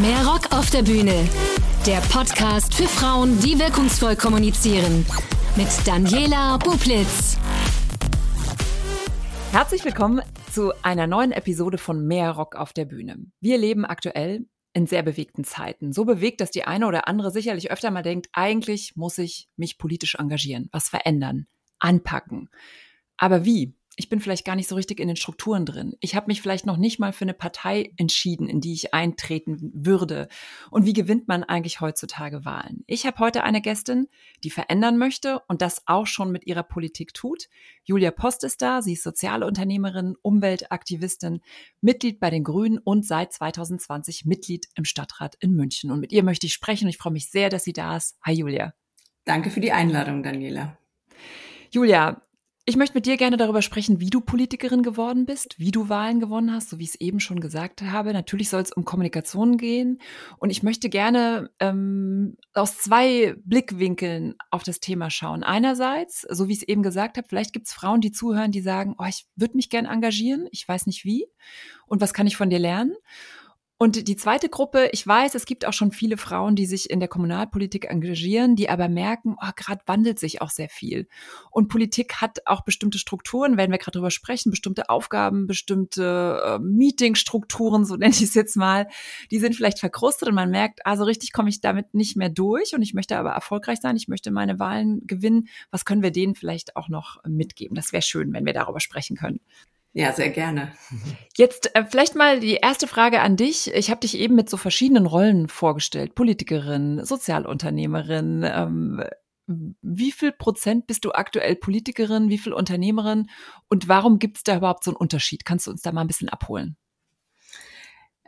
Mehr Rock auf der Bühne. Der Podcast für Frauen, die wirkungsvoll kommunizieren. Mit Daniela Bublitz. Herzlich willkommen zu einer neuen Episode von Mehr Rock auf der Bühne. Wir leben aktuell in sehr bewegten Zeiten. So bewegt, dass die eine oder andere sicherlich öfter mal denkt, eigentlich muss ich mich politisch engagieren, was verändern, anpacken. Aber wie? Ich bin vielleicht gar nicht so richtig in den Strukturen drin. Ich habe mich vielleicht noch nicht mal für eine Partei entschieden, in die ich eintreten würde. Und wie gewinnt man eigentlich heutzutage Wahlen? Ich habe heute eine Gästin, die verändern möchte und das auch schon mit ihrer Politik tut. Julia Post ist da. Sie ist Sozialunternehmerin, Umweltaktivistin, Mitglied bei den Grünen und seit 2020 Mitglied im Stadtrat in München. Und mit ihr möchte ich sprechen und ich freue mich sehr, dass sie da ist. Hi Julia. Danke für die Einladung, Daniela. Julia, ich möchte mit dir gerne darüber sprechen, wie du Politikerin geworden bist, wie du Wahlen gewonnen hast, so wie ich es eben schon gesagt habe. Natürlich soll es um Kommunikation gehen. Und ich möchte gerne ähm, aus zwei Blickwinkeln auf das Thema schauen. Einerseits, so wie ich es eben gesagt habe, vielleicht gibt es Frauen, die zuhören, die sagen, oh, ich würde mich gern engagieren, ich weiß nicht wie. Und was kann ich von dir lernen? Und die zweite Gruppe, ich weiß, es gibt auch schon viele Frauen, die sich in der Kommunalpolitik engagieren, die aber merken, oh, gerade wandelt sich auch sehr viel. Und Politik hat auch bestimmte Strukturen, werden wir gerade drüber sprechen, bestimmte Aufgaben, bestimmte äh, Meetingstrukturen, so nenne ich es jetzt mal, die sind vielleicht verkrustet und man merkt, also richtig komme ich damit nicht mehr durch und ich möchte aber erfolgreich sein, ich möchte meine Wahlen gewinnen. Was können wir denen vielleicht auch noch mitgeben? Das wäre schön, wenn wir darüber sprechen können. Ja, sehr gerne. Jetzt äh, vielleicht mal die erste Frage an dich. Ich habe dich eben mit so verschiedenen Rollen vorgestellt. Politikerin, Sozialunternehmerin. Ähm, wie viel Prozent bist du aktuell Politikerin, wie viel Unternehmerin und warum gibt es da überhaupt so einen Unterschied? Kannst du uns da mal ein bisschen abholen?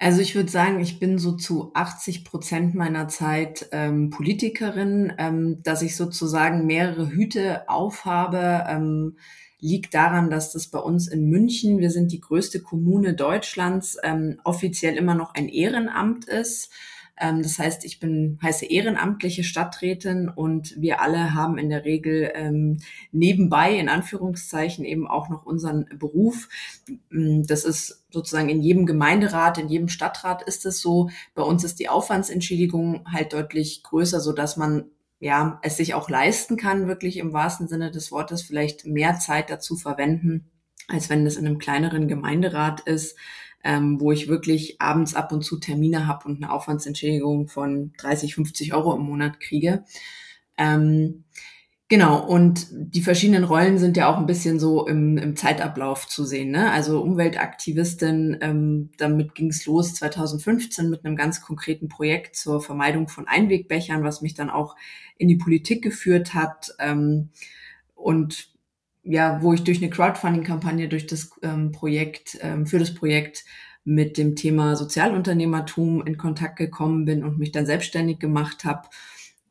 Also ich würde sagen, ich bin so zu 80 Prozent meiner Zeit ähm, Politikerin, ähm, dass ich sozusagen mehrere Hüte aufhabe. Ähm, liegt daran, dass das bei uns in München, wir sind die größte Kommune Deutschlands, ähm, offiziell immer noch ein Ehrenamt ist. Ähm, das heißt, ich bin heiße ehrenamtliche Stadträtin und wir alle haben in der Regel ähm, nebenbei in Anführungszeichen eben auch noch unseren Beruf. Ähm, das ist sozusagen in jedem Gemeinderat, in jedem Stadtrat ist es so. Bei uns ist die Aufwandsentschädigung halt deutlich größer, so dass man ja, es sich auch leisten kann, wirklich im wahrsten Sinne des Wortes vielleicht mehr Zeit dazu verwenden, als wenn das in einem kleineren Gemeinderat ist, ähm, wo ich wirklich abends ab und zu Termine habe und eine Aufwandsentschädigung von 30, 50 Euro im Monat kriege. Ähm, Genau, und die verschiedenen Rollen sind ja auch ein bisschen so im, im Zeitablauf zu sehen. Ne? Also Umweltaktivistin, ähm, damit ging es los 2015 mit einem ganz konkreten Projekt zur Vermeidung von Einwegbechern, was mich dann auch in die Politik geführt hat. Ähm, und ja, wo ich durch eine Crowdfunding-Kampagne, durch das ähm, Projekt, ähm, für das Projekt mit dem Thema Sozialunternehmertum in Kontakt gekommen bin und mich dann selbstständig gemacht habe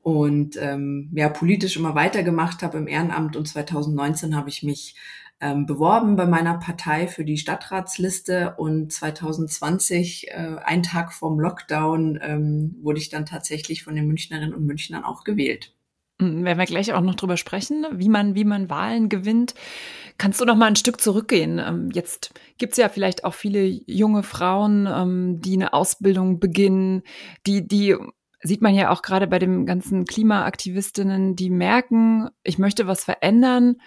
und ähm, ja politisch immer weitergemacht habe im Ehrenamt und 2019 habe ich mich ähm, beworben bei meiner Partei für die Stadtratsliste und 2020, äh, ein Tag vorm Lockdown, ähm, wurde ich dann tatsächlich von den Münchnerinnen und Münchnern auch gewählt. Hm, werden wir gleich auch noch drüber sprechen, wie man, wie man Wahlen gewinnt. Kannst du noch mal ein Stück zurückgehen? Ähm, jetzt gibt es ja vielleicht auch viele junge Frauen, ähm, die eine Ausbildung beginnen, die, die sieht man ja auch gerade bei den ganzen Klimaaktivistinnen, die merken, ich möchte was verändern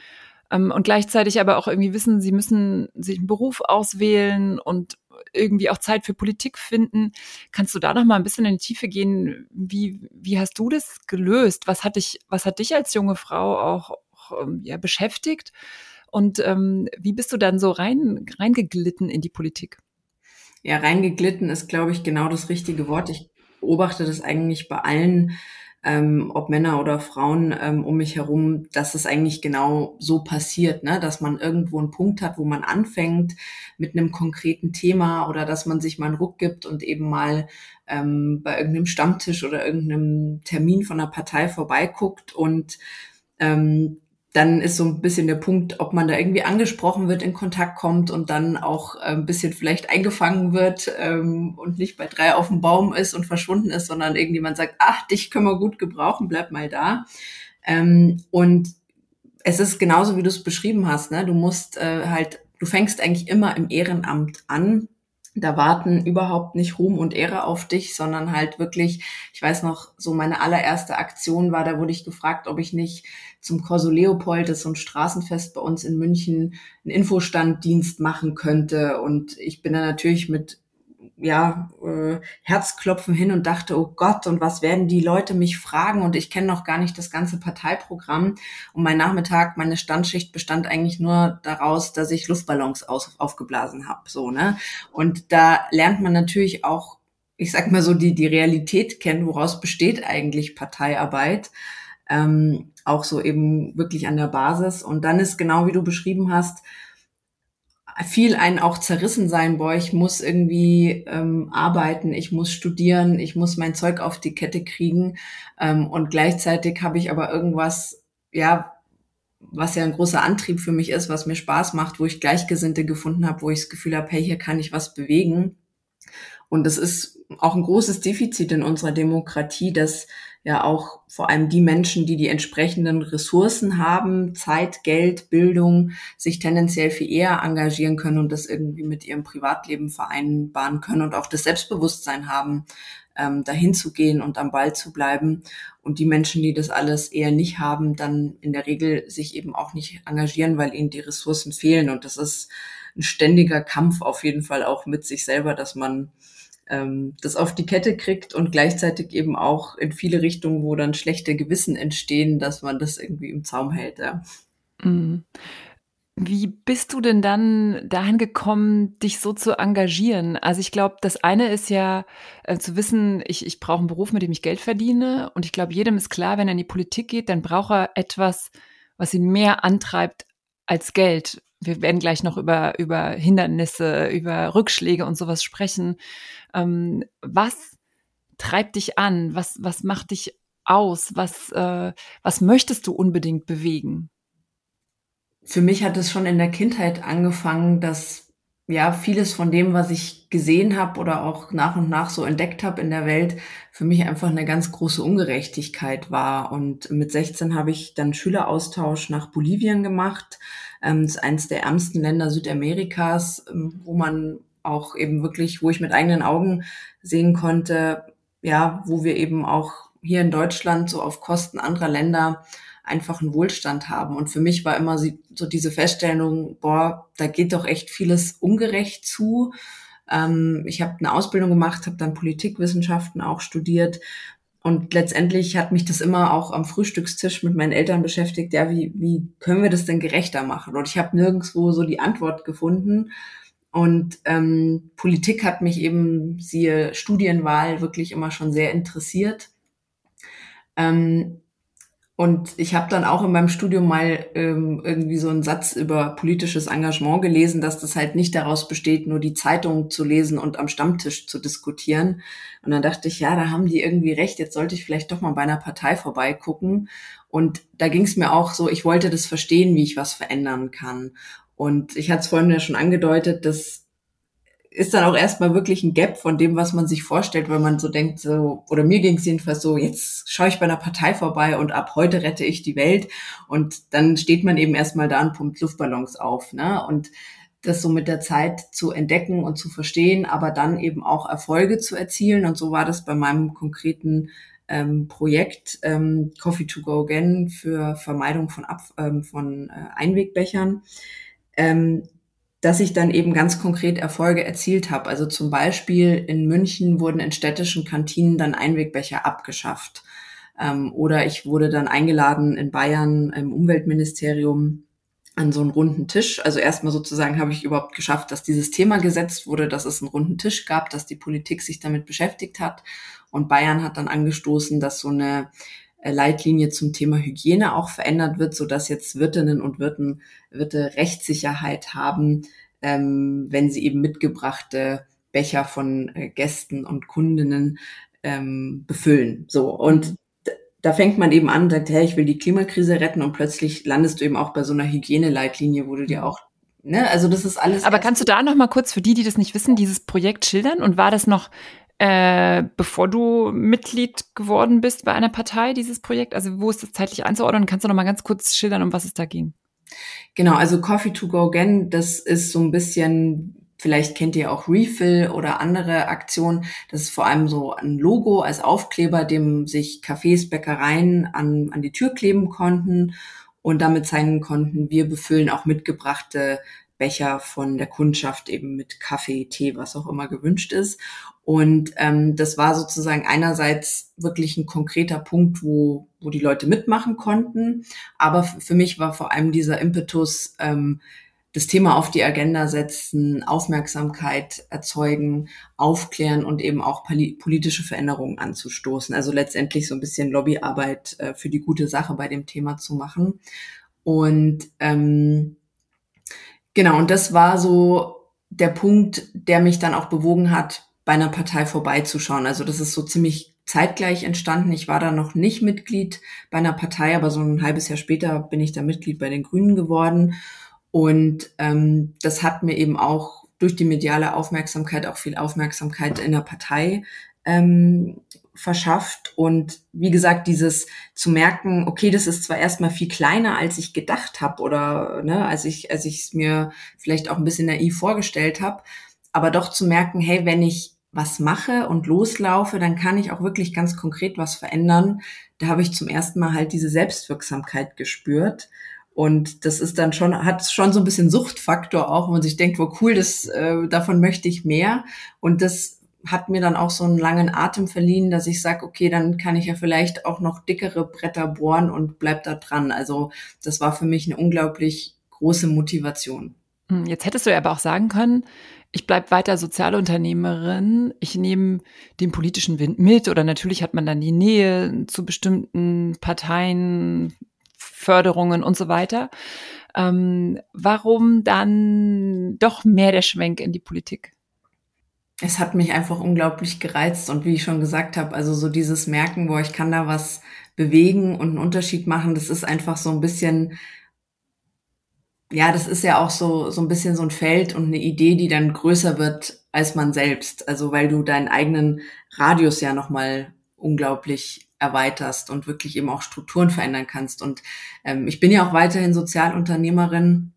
ähm, und gleichzeitig aber auch irgendwie wissen, sie müssen sich einen Beruf auswählen und irgendwie auch Zeit für Politik finden. Kannst du da noch mal ein bisschen in die Tiefe gehen? Wie, wie hast du das gelöst? Was hat dich, was hat dich als junge Frau auch, auch ähm, ja, beschäftigt? Und ähm, wie bist du dann so rein, reingeglitten in die Politik? Ja, reingeglitten ist, glaube ich, genau das richtige Wort. Ich beobachte das eigentlich bei allen, ähm, ob Männer oder Frauen ähm, um mich herum, dass es eigentlich genau so passiert, ne? dass man irgendwo einen Punkt hat, wo man anfängt mit einem konkreten Thema oder dass man sich mal einen Ruck gibt und eben mal ähm, bei irgendeinem Stammtisch oder irgendeinem Termin von der Partei vorbeiguckt und ähm, dann ist so ein bisschen der Punkt, ob man da irgendwie angesprochen wird, in Kontakt kommt und dann auch äh, ein bisschen vielleicht eingefangen wird ähm, und nicht bei drei auf dem Baum ist und verschwunden ist, sondern irgendjemand sagt, ach, dich können wir gut gebrauchen, bleib mal da. Ähm, und es ist genauso, wie du es beschrieben hast, ne? Du musst äh, halt, du fängst eigentlich immer im Ehrenamt an, da warten überhaupt nicht Ruhm und Ehre auf dich, sondern halt wirklich, ich weiß noch, so meine allererste Aktion war, da wurde ich gefragt, ob ich nicht zum Corso Leopold, das ist so ein Straßenfest bei uns in München, einen Infostanddienst machen könnte. Und ich bin da natürlich mit ja, äh, Herzklopfen hin und dachte, oh Gott, und was werden die Leute mich fragen? Und ich kenne noch gar nicht das ganze Parteiprogramm. Und mein Nachmittag, meine Standschicht bestand eigentlich nur daraus, dass ich Luftballons aus, aufgeblasen habe. So, ne? Und da lernt man natürlich auch, ich sag mal so, die, die Realität kennen, woraus besteht eigentlich Parteiarbeit. Ähm, auch so eben wirklich an der Basis. Und dann ist genau wie du beschrieben hast, viel einen auch zerrissen sein, boah, ich muss irgendwie ähm, arbeiten, ich muss studieren, ich muss mein Zeug auf die Kette kriegen ähm, und gleichzeitig habe ich aber irgendwas, ja, was ja ein großer Antrieb für mich ist, was mir Spaß macht, wo ich Gleichgesinnte gefunden habe, wo ich das Gefühl habe, hey, hier kann ich was bewegen. Und es ist auch ein großes Defizit in unserer Demokratie, dass ja auch vor allem die Menschen, die die entsprechenden Ressourcen haben, Zeit, Geld, Bildung, sich tendenziell viel eher engagieren können und das irgendwie mit ihrem Privatleben vereinbaren können und auch das Selbstbewusstsein haben, ähm, dahin zu gehen und am Ball zu bleiben. Und die Menschen, die das alles eher nicht haben, dann in der Regel sich eben auch nicht engagieren, weil ihnen die Ressourcen fehlen. Und das ist ein ständiger Kampf auf jeden Fall auch mit sich selber, dass man ähm, das auf die Kette kriegt und gleichzeitig eben auch in viele Richtungen, wo dann schlechte Gewissen entstehen, dass man das irgendwie im Zaum hält. Ja. Mhm. Wie bist du denn dann dahin gekommen, dich so zu engagieren? Also ich glaube, das eine ist ja äh, zu wissen, ich, ich brauche einen Beruf, mit dem ich Geld verdiene. Und ich glaube, jedem ist klar, wenn er in die Politik geht, dann braucht er etwas, was ihn mehr antreibt als Geld. Wir werden gleich noch über, über Hindernisse, über Rückschläge und sowas sprechen. Ähm, was treibt dich an? Was, was macht dich aus? Was, äh, was möchtest du unbedingt bewegen? Für mich hat es schon in der Kindheit angefangen, dass ja vieles von dem, was ich gesehen habe oder auch nach und nach so entdeckt habe in der Welt, für mich einfach eine ganz große Ungerechtigkeit war. Und mit 16 habe ich dann Schüleraustausch nach Bolivien gemacht. Ähm, ist eines der ärmsten Länder Südamerikas, ähm, wo man auch eben wirklich, wo ich mit eigenen Augen sehen konnte, ja, wo wir eben auch hier in Deutschland so auf Kosten anderer Länder einfach einen Wohlstand haben. Und für mich war immer so diese Feststellung, boah, da geht doch echt vieles ungerecht zu. Ähm, ich habe eine Ausbildung gemacht, habe dann Politikwissenschaften auch studiert. Und letztendlich hat mich das immer auch am Frühstückstisch mit meinen Eltern beschäftigt, ja, wie, wie können wir das denn gerechter machen? Und ich habe nirgendwo so die Antwort gefunden. Und ähm, Politik hat mich eben, siehe Studienwahl, wirklich immer schon sehr interessiert. Ähm, und ich habe dann auch in meinem Studium mal ähm, irgendwie so einen Satz über politisches Engagement gelesen, dass das halt nicht daraus besteht, nur die Zeitung zu lesen und am Stammtisch zu diskutieren. Und dann dachte ich, ja, da haben die irgendwie recht, jetzt sollte ich vielleicht doch mal bei einer Partei vorbeigucken. Und da ging es mir auch so, ich wollte das verstehen, wie ich was verändern kann. Und ich hatte es vorhin ja schon angedeutet, das ist dann auch erstmal wirklich ein Gap von dem, was man sich vorstellt, wenn man so denkt, so, oder mir ging es jedenfalls so, jetzt schaue ich bei einer Partei vorbei und ab heute rette ich die Welt. Und dann steht man eben erstmal da und pumpt Luftballons auf. Ne? Und das so mit der Zeit zu entdecken und zu verstehen, aber dann eben auch Erfolge zu erzielen. Und so war das bei meinem konkreten ähm, Projekt ähm, Coffee to Go Again für Vermeidung von, Ab ähm, von äh, Einwegbechern. Ähm, dass ich dann eben ganz konkret Erfolge erzielt habe. Also zum Beispiel in München wurden in städtischen Kantinen dann Einwegbecher abgeschafft. Ähm, oder ich wurde dann eingeladen in Bayern im Umweltministerium an so einen runden Tisch. Also erstmal sozusagen habe ich überhaupt geschafft, dass dieses Thema gesetzt wurde, dass es einen runden Tisch gab, dass die Politik sich damit beschäftigt hat. Und Bayern hat dann angestoßen, dass so eine Leitlinie zum Thema Hygiene auch verändert wird, so dass jetzt Wirtinnen und Wirten, Wirte Rechtssicherheit haben, ähm, wenn sie eben mitgebrachte Becher von äh, Gästen und Kundinnen ähm, befüllen. So und da fängt man eben an, sagt, hey, ich will die Klimakrise retten und plötzlich landest du eben auch bei so einer Hygieneleitlinie, wo du dir auch Ne, also das ist alles. Aber kannst du da noch mal kurz für die, die das nicht wissen, dieses Projekt schildern? Und war das noch äh, bevor du Mitglied geworden bist bei einer Partei, dieses Projekt? Also wo ist das zeitlich einzuordnen? Kannst du noch mal ganz kurz schildern, um was es da ging? Genau, also Coffee to Go Again, das ist so ein bisschen Vielleicht kennt ihr auch Refill oder andere Aktionen. Das ist vor allem so ein Logo als Aufkleber, dem sich Cafés, Bäckereien an, an die Tür kleben konnten und damit zeigen konnten, wir befüllen auch mitgebrachte Becher von der Kundschaft eben mit Kaffee, Tee, was auch immer gewünscht ist. Und ähm, das war sozusagen einerseits wirklich ein konkreter Punkt, wo, wo die Leute mitmachen konnten. Aber für mich war vor allem dieser Impetus, ähm, das Thema auf die Agenda setzen, Aufmerksamkeit erzeugen, aufklären und eben auch politische Veränderungen anzustoßen. Also letztendlich so ein bisschen Lobbyarbeit äh, für die gute Sache bei dem Thema zu machen. Und ähm, genau, und das war so der Punkt, der mich dann auch bewogen hat, bei einer Partei vorbeizuschauen. Also das ist so ziemlich zeitgleich entstanden. Ich war da noch nicht Mitglied bei einer Partei, aber so ein halbes Jahr später bin ich da Mitglied bei den Grünen geworden. Und ähm, das hat mir eben auch durch die mediale Aufmerksamkeit auch viel Aufmerksamkeit in der Partei ähm, verschafft. Und wie gesagt, dieses zu merken, okay, das ist zwar erstmal viel kleiner, als ich gedacht habe oder ne, als ich als ich es mir vielleicht auch ein bisschen naiv vorgestellt habe, aber doch zu merken, hey, wenn ich was mache und loslaufe, dann kann ich auch wirklich ganz konkret was verändern. Da habe ich zum ersten Mal halt diese Selbstwirksamkeit gespürt. Und das ist dann schon, hat schon so ein bisschen Suchtfaktor auch, wo man sich denkt, wo cool, das, äh, davon möchte ich mehr. Und das hat mir dann auch so einen langen Atem verliehen, dass ich sage, okay, dann kann ich ja vielleicht auch noch dickere Bretter bohren und bleib da dran. Also das war für mich eine unglaublich große Motivation. Hm, jetzt hättest du aber auch sagen können, ich bleibe weiter Sozialunternehmerin, ich nehme den politischen Wind mit oder natürlich hat man dann die Nähe zu bestimmten Parteien, Förderungen und so weiter. Ähm, warum dann doch mehr der Schwenk in die Politik? Es hat mich einfach unglaublich gereizt und wie ich schon gesagt habe, also so dieses Merken, wo ich kann da was bewegen und einen Unterschied machen, das ist einfach so ein bisschen ja, das ist ja auch so, so ein bisschen so ein Feld und eine Idee, die dann größer wird als man selbst. Also weil du deinen eigenen Radius ja nochmal unglaublich erweiterst und wirklich eben auch Strukturen verändern kannst. Und ähm, ich bin ja auch weiterhin Sozialunternehmerin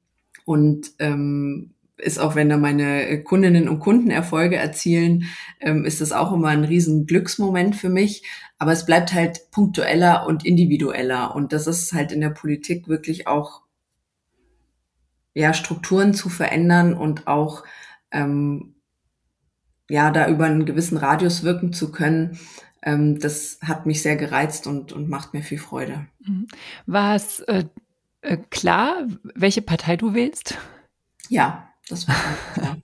und ähm, ist auch, wenn da meine Kundinnen und Kunden Erfolge erzielen, ähm, ist das auch immer ein riesen Glücksmoment für mich. Aber es bleibt halt punktueller und individueller. Und das ist halt in der Politik wirklich auch ja, Strukturen zu verändern und auch ähm, ja, da über einen gewissen Radius wirken zu können, ähm, das hat mich sehr gereizt und, und macht mir viel Freude. Mhm. War es äh, äh, klar, welche Partei du wählst? Ja, das war.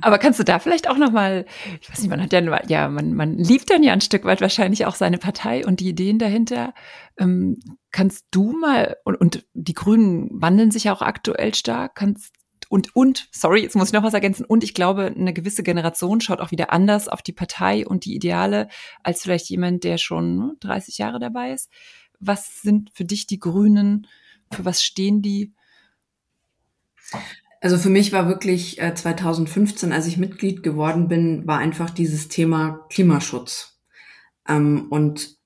Aber kannst du da vielleicht auch noch mal, ich weiß nicht, man hat ja, ja, man, man liebt dann ja ein Stück weit wahrscheinlich auch seine Partei und die Ideen dahinter. Ähm, kannst du mal, und, und die Grünen wandeln sich ja auch aktuell stark, kannst und, und, sorry, jetzt muss ich noch was ergänzen. Und ich glaube, eine gewisse Generation schaut auch wieder anders auf die Partei und die Ideale als vielleicht jemand, der schon 30 ne, Jahre dabei ist. Was sind für dich die Grünen? Für was stehen die? Also für mich war wirklich äh, 2015, als ich Mitglied geworden bin, war einfach dieses Thema Klimaschutz. Ähm, und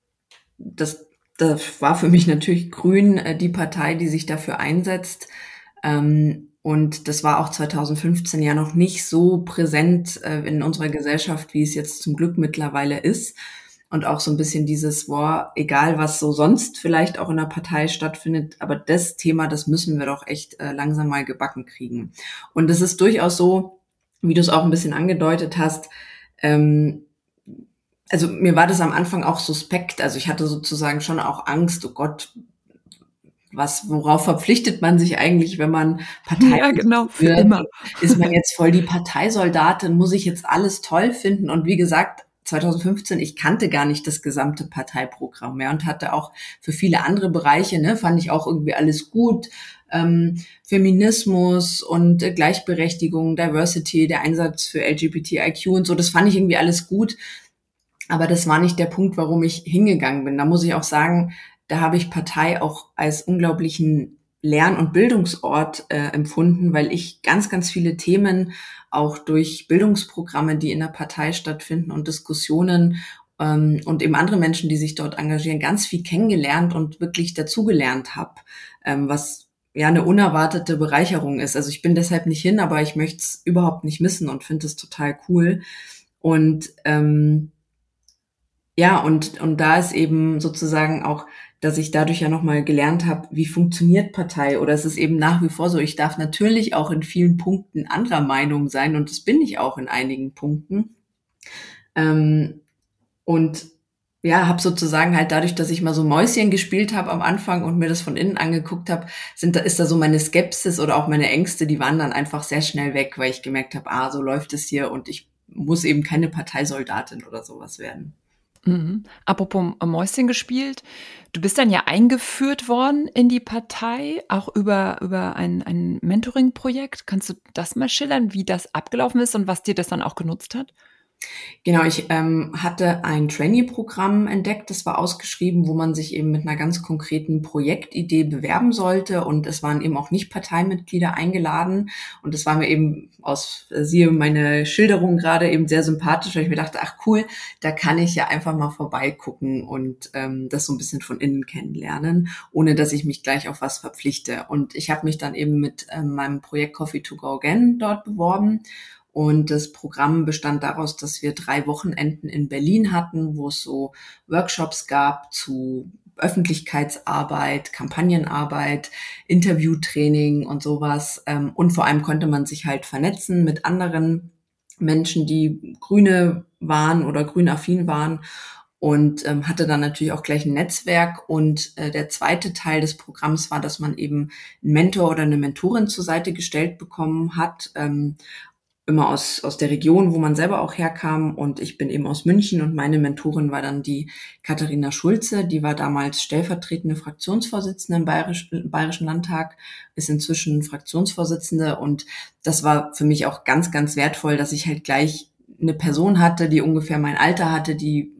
das, das war für mich natürlich Grün äh, die Partei, die sich dafür einsetzt. Ähm, und das war auch 2015 ja noch nicht so präsent äh, in unserer Gesellschaft, wie es jetzt zum Glück mittlerweile ist und auch so ein bisschen dieses, boah, egal was so sonst vielleicht auch in der Partei stattfindet, aber das Thema, das müssen wir doch echt äh, langsam mal gebacken kriegen. Und es ist durchaus so, wie du es auch ein bisschen angedeutet hast, ähm, also mir war das am Anfang auch suspekt, also ich hatte sozusagen schon auch Angst, oh Gott, was, worauf verpflichtet man sich eigentlich, wenn man Partei ja, genau, für wird? immer. Ist man jetzt voll die Parteisoldatin? Muss ich jetzt alles toll finden? Und wie gesagt, 2015, ich kannte gar nicht das gesamte Parteiprogramm mehr und hatte auch für viele andere Bereiche, ne, fand ich auch irgendwie alles gut. Ähm, Feminismus und äh, Gleichberechtigung, Diversity, der Einsatz für LGBTIQ und so, das fand ich irgendwie alles gut. Aber das war nicht der Punkt, warum ich hingegangen bin. Da muss ich auch sagen, da habe ich Partei auch als unglaublichen Lern- und Bildungsort äh, empfunden, weil ich ganz, ganz viele Themen auch durch Bildungsprogramme, die in der Partei stattfinden und Diskussionen ähm, und eben andere Menschen, die sich dort engagieren, ganz viel kennengelernt und wirklich dazugelernt habe, ähm, was ja eine unerwartete Bereicherung ist. Also ich bin deshalb nicht hin, aber ich möchte es überhaupt nicht missen und finde es total cool. Und ähm, ja, und, und da ist eben sozusagen auch, dass ich dadurch ja nochmal gelernt habe, wie funktioniert Partei. Oder es ist eben nach wie vor so, ich darf natürlich auch in vielen Punkten anderer Meinung sein und das bin ich auch in einigen Punkten. Ähm, und ja, habe sozusagen halt dadurch, dass ich mal so Mäuschen gespielt habe am Anfang und mir das von innen angeguckt habe, sind da ist da so meine Skepsis oder auch meine Ängste, die waren dann einfach sehr schnell weg, weil ich gemerkt habe, ah, so läuft es hier und ich muss eben keine Parteisoldatin oder sowas werden. Mhm. Apropos Mäuschen gespielt, du bist dann ja eingeführt worden in die Partei, auch über, über ein, ein Mentoring-Projekt. Kannst du das mal schildern, wie das abgelaufen ist und was dir das dann auch genutzt hat? Genau, ich ähm, hatte ein Trainee-Programm entdeckt, das war ausgeschrieben, wo man sich eben mit einer ganz konkreten Projektidee bewerben sollte. Und es waren eben auch nicht Parteimitglieder eingeladen. Und das war mir eben aus, äh, siehe meine Schilderung gerade eben sehr sympathisch, weil ich mir dachte, ach cool, da kann ich ja einfach mal vorbeigucken und ähm, das so ein bisschen von innen kennenlernen, ohne dass ich mich gleich auf was verpflichte. Und ich habe mich dann eben mit ähm, meinem Projekt Coffee to Go Again dort beworben und das Programm bestand daraus, dass wir drei Wochenenden in Berlin hatten, wo es so Workshops gab zu Öffentlichkeitsarbeit, Kampagnenarbeit, Interviewtraining und sowas. Ähm, und vor allem konnte man sich halt vernetzen mit anderen Menschen, die Grüne waren oder grünaffin waren und ähm, hatte dann natürlich auch gleich ein Netzwerk. Und äh, der zweite Teil des Programms war, dass man eben einen Mentor oder eine Mentorin zur Seite gestellt bekommen hat, ähm, immer aus, aus der Region, wo man selber auch herkam. Und ich bin eben aus München und meine Mentorin war dann die Katharina Schulze. Die war damals stellvertretende Fraktionsvorsitzende im Bayerisch, Bayerischen Landtag, ist inzwischen Fraktionsvorsitzende. Und das war für mich auch ganz, ganz wertvoll, dass ich halt gleich eine Person hatte, die ungefähr mein Alter hatte, die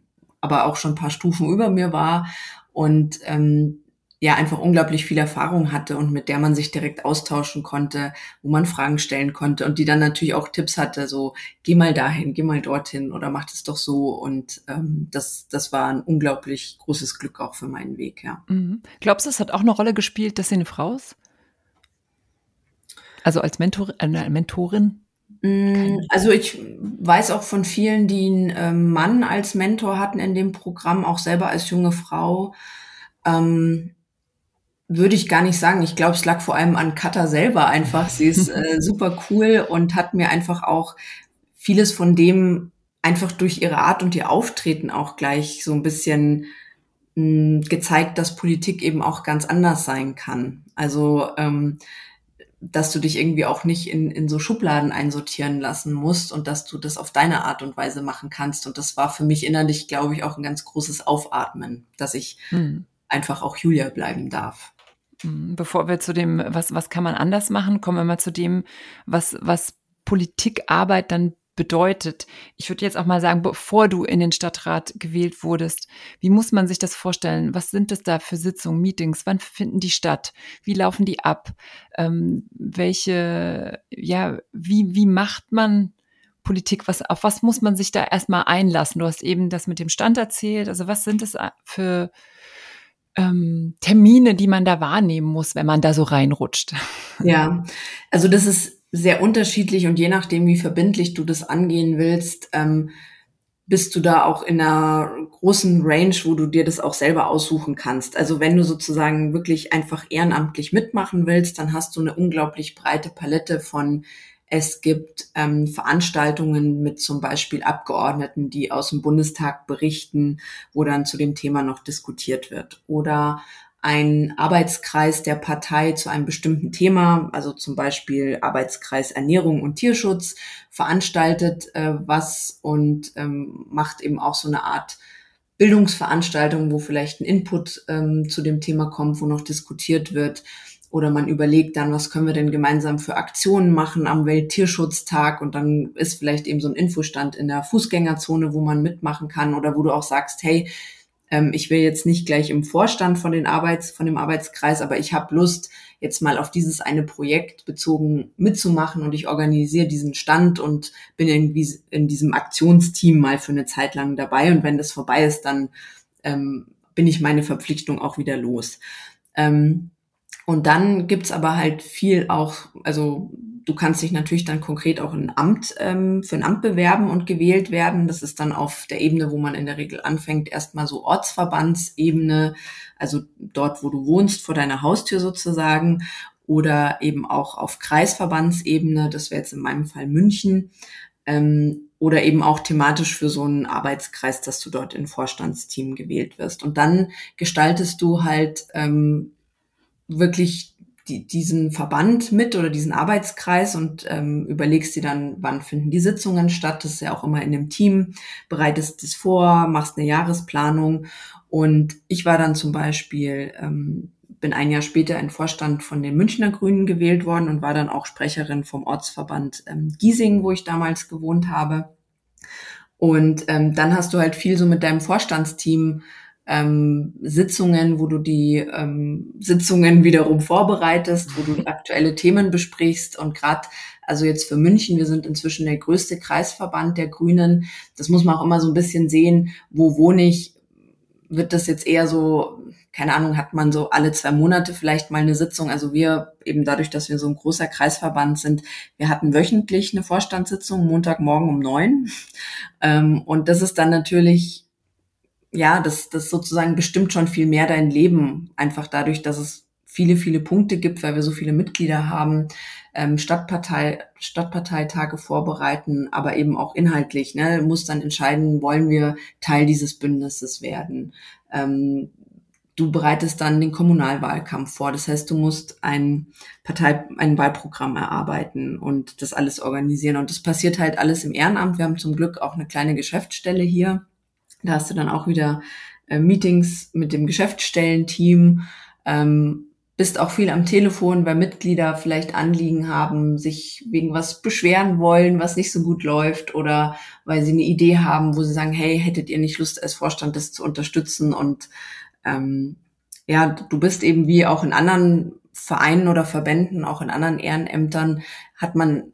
aber auch schon ein paar Stufen über mir war. Und ähm, ja einfach unglaublich viel Erfahrung hatte und mit der man sich direkt austauschen konnte, wo man Fragen stellen konnte und die dann natürlich auch Tipps hatte, so geh mal dahin, geh mal dorthin oder mach das doch so und ähm, das das war ein unglaublich großes Glück auch für meinen Weg, ja. Mhm. Glaubst du, es hat auch eine Rolle gespielt, dass sie eine Frau ist? Also als Mentor, äh, Mentorin? Mm, also ich weiß auch von vielen, die einen ähm, Mann als Mentor hatten in dem Programm, auch selber als junge Frau. Ähm, würde ich gar nicht sagen. Ich glaube, es lag vor allem an Katha selber einfach. Sie ist äh, super cool und hat mir einfach auch vieles von dem einfach durch ihre Art und ihr Auftreten auch gleich so ein bisschen mh, hm, gezeigt, dass Politik eben auch ganz anders sein kann. Also ähm, dass du dich irgendwie auch nicht in, in so Schubladen einsortieren lassen musst und dass du das auf deine Art und Weise machen kannst. Und das war für mich innerlich, glaube ich, auch ein ganz großes Aufatmen, dass ich hm. einfach auch Julia bleiben darf. Hm, bevor wir zu dem, was, was kann man anders machen, kommen wir mal zu dem, was, was Politikarbeit dann bedeutet. Ich würde jetzt auch mal sagen, bevor du in den Stadtrat gewählt wurdest, wie muss man sich das vorstellen? Was sind das da für Sitzungen, Meetings? Wann finden die statt? Wie laufen die ab? Ähm, welche, ja, wie, wie macht man Politik? Was, auf was muss man sich da erstmal einlassen? Du hast eben das mit dem Stand erzählt. Also was sind das für, ähm, Termine, die man da wahrnehmen muss, wenn man da so reinrutscht? Ja, also das ist sehr unterschiedlich und je nachdem, wie verbindlich du das angehen willst, ähm, bist du da auch in einer großen Range, wo du dir das auch selber aussuchen kannst. Also wenn du sozusagen wirklich einfach ehrenamtlich mitmachen willst, dann hast du eine unglaublich breite Palette von es gibt ähm, Veranstaltungen mit zum Beispiel Abgeordneten, die aus dem Bundestag berichten, wo dann zu dem Thema noch diskutiert wird. Oder ein Arbeitskreis der Partei zu einem bestimmten Thema, also zum Beispiel Arbeitskreis Ernährung und Tierschutz, veranstaltet äh, was und ähm, macht eben auch so eine Art Bildungsveranstaltung, wo vielleicht ein Input ähm, zu dem Thema kommt, wo noch diskutiert wird. Oder man überlegt dann, was können wir denn gemeinsam für Aktionen machen am Welttierschutztag? Und dann ist vielleicht eben so ein Infostand in der Fußgängerzone, wo man mitmachen kann. Oder wo du auch sagst, hey, ähm, ich will jetzt nicht gleich im Vorstand von den Arbeits, von dem Arbeitskreis, aber ich habe Lust, jetzt mal auf dieses eine Projekt bezogen mitzumachen. Und ich organisiere diesen Stand und bin irgendwie in diesem Aktionsteam mal für eine Zeit lang dabei. Und wenn das vorbei ist, dann ähm, bin ich meine Verpflichtung auch wieder los. Ähm, Und dann gibt's aber halt viel auch, also du kannst dich natürlich dann konkret auch ein Amt ähm, für ein Amt bewerben und gewählt werden. Das ist dann auf der Ebene, wo man in der Regel anfängt, erstmal so Ortsverbandsebene, also dort, wo du wohnst, vor deiner Haustür sozusagen, oder eben auch auf Kreisverbandsebene, das wäre jetzt in meinem Fall München, ähm, oder eben auch thematisch für so einen Arbeitskreis, dass du dort in Vorstandsteam gewählt wirst. Und dann gestaltest du halt ähm, wirklich die, diesen Verband mit oder diesen Arbeitskreis und ähm, überlegst dir dann, wann finden die Sitzungen statt. Das ist ja auch immer in einem Team, bereitest es vor, machst eine Jahresplanung. Und ich war dann zum Beispiel, ähm, bin ein Jahr später in Vorstand von den Münchner Grünen gewählt worden und war dann auch Sprecherin vom Ortsverband ähm, Giesing, wo ich damals gewohnt habe. Und ähm, dann hast du halt viel so mit deinem Vorstandsteam ähm, Sitzungen, wo du die ähm, Sitzungen wiederum vorbereitest, wo du aktuelle Themen besprichst und gerade also jetzt für München, wir sind inzwischen der größte Kreisverband der Grünen. Das muss man auch immer so ein bisschen sehen, wo wohne ich, wird das jetzt eher so, keine Ahnung, hat man so alle zwei Monate vielleicht mal eine Sitzung. Also wir eben dadurch, dass wir so ein großer Kreisverband sind, wir hatten wöchentlich eine Vorstandssitzung, Montagmorgen um neun. Ähm, und das ist dann natürlich ja, das, das sozusagen bestimmt schon viel mehr dein Leben, einfach dadurch, dass es viele, viele Punkte gibt, weil wir so viele Mitglieder haben, ähm, Stadtpartei, Stadtparteitage vorbereiten, aber eben auch inhaltlich, ne, muss dann entscheiden, wollen wir Teil dieses Bündnisses werden. Ähm, du bereitest dann den Kommunalwahlkampf vor. Das heißt, du musst ein Partei, ein Wahlprogramm erarbeiten und das alles organisieren. Und das passiert halt alles im Ehrenamt. Wir haben zum Glück auch eine kleine Geschäftsstelle hier da hast du dann auch wieder äh, Meetings mit dem Geschäftsstellenteam, ähm, bist auch viel am Telefon, weil Mitglieder vielleicht Anliegen haben, sich wegen was beschweren wollen, was nicht so gut läuft oder weil sie eine Idee haben, wo sie sagen, hey, hättet ihr nicht Lust als Vorstand das zu unterstützen? Und ähm, ja, du bist eben wie auch in anderen Vereinen oder Verbänden, auch in anderen Ehrenämtern, hat man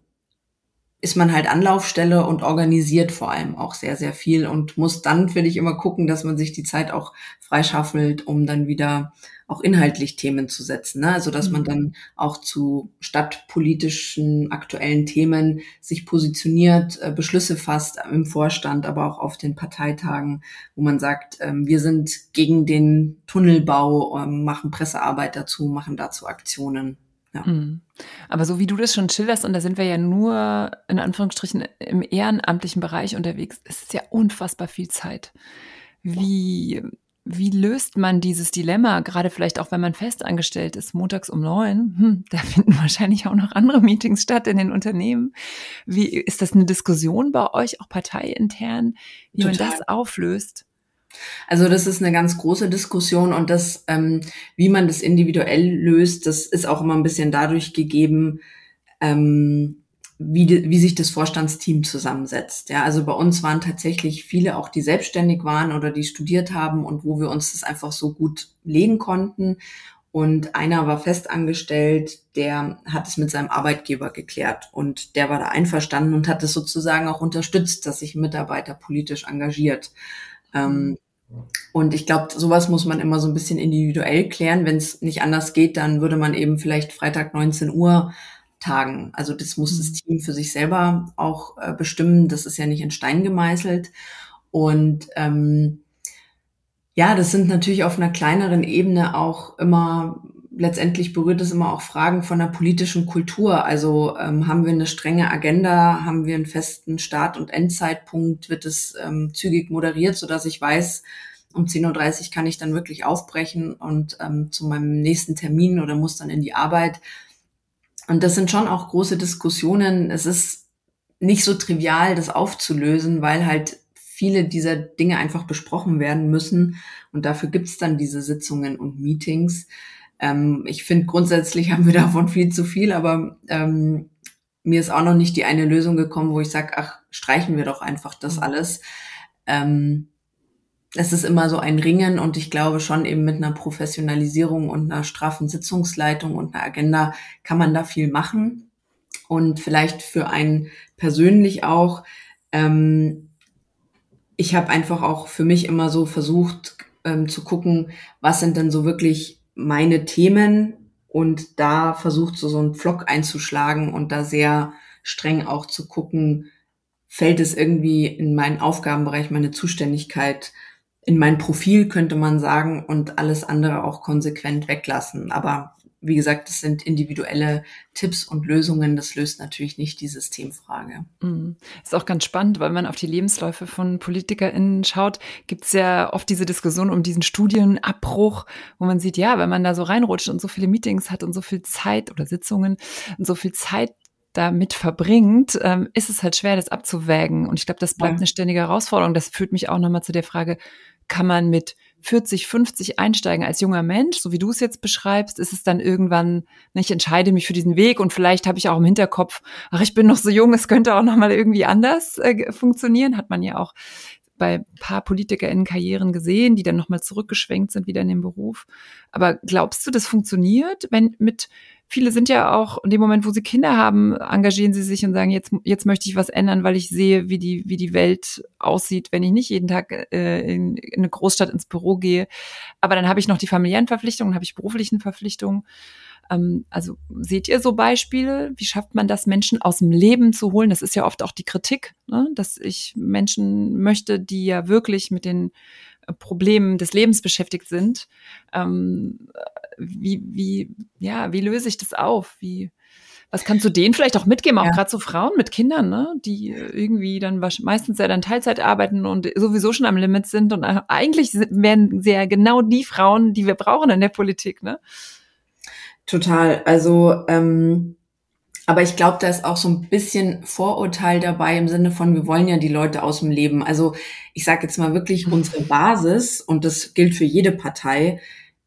ist man halt Anlaufstelle und organisiert vor allem auch sehr, sehr viel und muss dann, finde ich, immer gucken, dass man sich die Zeit auch freischaffelt, um dann wieder auch inhaltlich Themen zu setzen. Ne? Also dass man mhm. dann auch zu stadtpolitischen aktuellen Themen sich positioniert, äh, Beschlüsse fasst im Vorstand, aber auch auf den Parteitagen, wo man sagt, ähm, wir sind gegen den Tunnelbau, ähm, machen Pressearbeit dazu, machen dazu Aktionen. Ja. Mhm. Aber so wie du das schon schilderst, und da sind wir ja nur in Anführungsstrichen im ehrenamtlichen Bereich unterwegs, es ist ja unfassbar viel Zeit. Wie, wie löst man dieses Dilemma, gerade vielleicht auch, wenn man festangestellt ist, montags um neun? Hm, da finden wahrscheinlich auch noch andere Meetings statt in den Unternehmen. Wie ist das eine Diskussion bei euch, auch parteiintern, wie Total. man das auflöst? Also das ist eine ganz große Diskussion und das, ähm, wie man das individuell löst, das ist auch immer ein bisschen dadurch gegeben, ähm, wie, die, wie sich das Vorstandsteam zusammensetzt. Ja, also bei uns waren tatsächlich viele auch, die selbstständig waren oder die studiert haben und wo wir uns das einfach so gut legen konnten. Und einer war festangestellt, der hat es mit seinem Arbeitgeber geklärt und der war da einverstanden und hat es sozusagen auch unterstützt, dass sich Mitarbeiter politisch engagiert. Ähm, und ich glaube, sowas muss man immer so ein bisschen individuell klären. Wenn es nicht anders geht, dann würde man eben vielleicht Freitag 19 Uhr tagen. Also das muss das mhm. Team für sich selber auch äh, bestimmen. Das ist ja nicht in Stein gemeißelt. Und ähm, ja, das sind natürlich auf einer kleineren Ebene auch immer letztendlich berührt es immer auch Fragen von der politischen Kultur. Also ähm, haben wir eine strenge Agenda, haben wir einen festen Start- und Endzeitpunkt, wird es ähm, zügig moderiert, so dass ich weiß, um 10.30 Uhr kann ich dann wirklich aufbrechen und ähm, zu meinem nächsten Termin oder muss dann in die Arbeit. Und das sind schon auch große Diskussionen. Es ist nicht so trivial, das aufzulösen, weil halt viele dieser Dinge einfach besprochen werden müssen. Und dafür gibt's dann diese Sitzungen und Meetings. Ähm, ich finde, grundsätzlich haben wir davon viel zu viel, aber ähm, mir ist auch noch nicht die eine Lösung gekommen, wo ich sage, ach, streichen wir doch einfach das mhm. alles. Ähm, es ist immer so ein Ringen und ich glaube schon eben mit einer Professionalisierung und einer straffen Sitzungsleitung und einer Agenda kann man da viel machen. Und vielleicht für einen persönlich auch, ähm, ich habe einfach auch für mich immer so versucht ähm, zu gucken, was sind denn so wirklich meine Themen und da versucht so so ein Pflock einzuschlagen und da sehr streng auch zu gucken, fällt es irgendwie in meinen Aufgabenbereich, meine Zuständigkeit, in mein Profil könnte man sagen und alles andere auch konsequent weglassen. Aber wie gesagt, das sind individuelle Tipps und Lösungen. Das löst natürlich nicht die Systemfrage. Mhm. Ist auch ganz spannend, weil man auf die Lebensläufe von PolitikerInnen schaut, gibt es ja oft diese Diskussion um diesen Studienabbruch, wo man sieht, ja, wenn man da so reinrutscht und so viele Meetings hat und so viel Zeit oder Sitzungen und so viel Zeit damit verbringt, ähm, ist es halt schwer, das abzuwägen. Und ich glaube, das bleibt ja. eine ständige Herausforderung. Das führt mich auch nochmal zu der Frage, kann man mit 40, 50 einsteigen als junger Mensch, so wie du es jetzt beschreibst, ist es dann irgendwann, ne, ich entscheide mich für diesen Weg und vielleicht habe ich auch im Hinterkopf, ach, ich bin noch so jung, es könnte auch noch mal irgendwie anders äh, funktionieren, hat man ja auch bei paar PolitikerInnen Karrieren gesehen, die dann nochmal zurückgeschwenkt sind wieder in den Beruf. Aber glaubst du, das funktioniert, wenn mit viele sind ja auch in dem Moment, wo sie Kinder haben, engagieren sie sich und sagen, jetzt, jetzt möchte ich was ändern, weil ich sehe, wie die, wie die Welt aussieht, wenn ich nicht jeden Tag äh, in, in eine Großstadt ins Büro gehe. Aber dann habe ich noch die familiären Verpflichtungen, habe ich beruflichen Verpflichtungen. Ähm, also seht ihr so Beispiele? Wie schafft man das, Menschen aus dem Leben zu holen? Das ist ja oft auch die Kritik, ne? dass ich Menschen möchte, die ja wirklich mit den Problemen des Lebens beschäftigt sind. Ähm, wie, wie, ja, wie löse ich das auf? Wie, was kannst du denen vielleicht auch mitgeben, auch ja. gerade so Frauen mit Kindern, ne, die irgendwie dann meistens ja dann Teilzeit arbeiten und sowieso schon am Limit sind und eigentlich werden sehr genau die Frauen, die wir brauchen in der Politik, ne? Total. Also ähm, aber ich glaube, da ist auch so ein bisschen Vorurteil dabei im Sinne von, wir wollen ja die Leute aus dem Leben. Also ich sage jetzt mal wirklich, unsere Basis, und das gilt für jede Partei,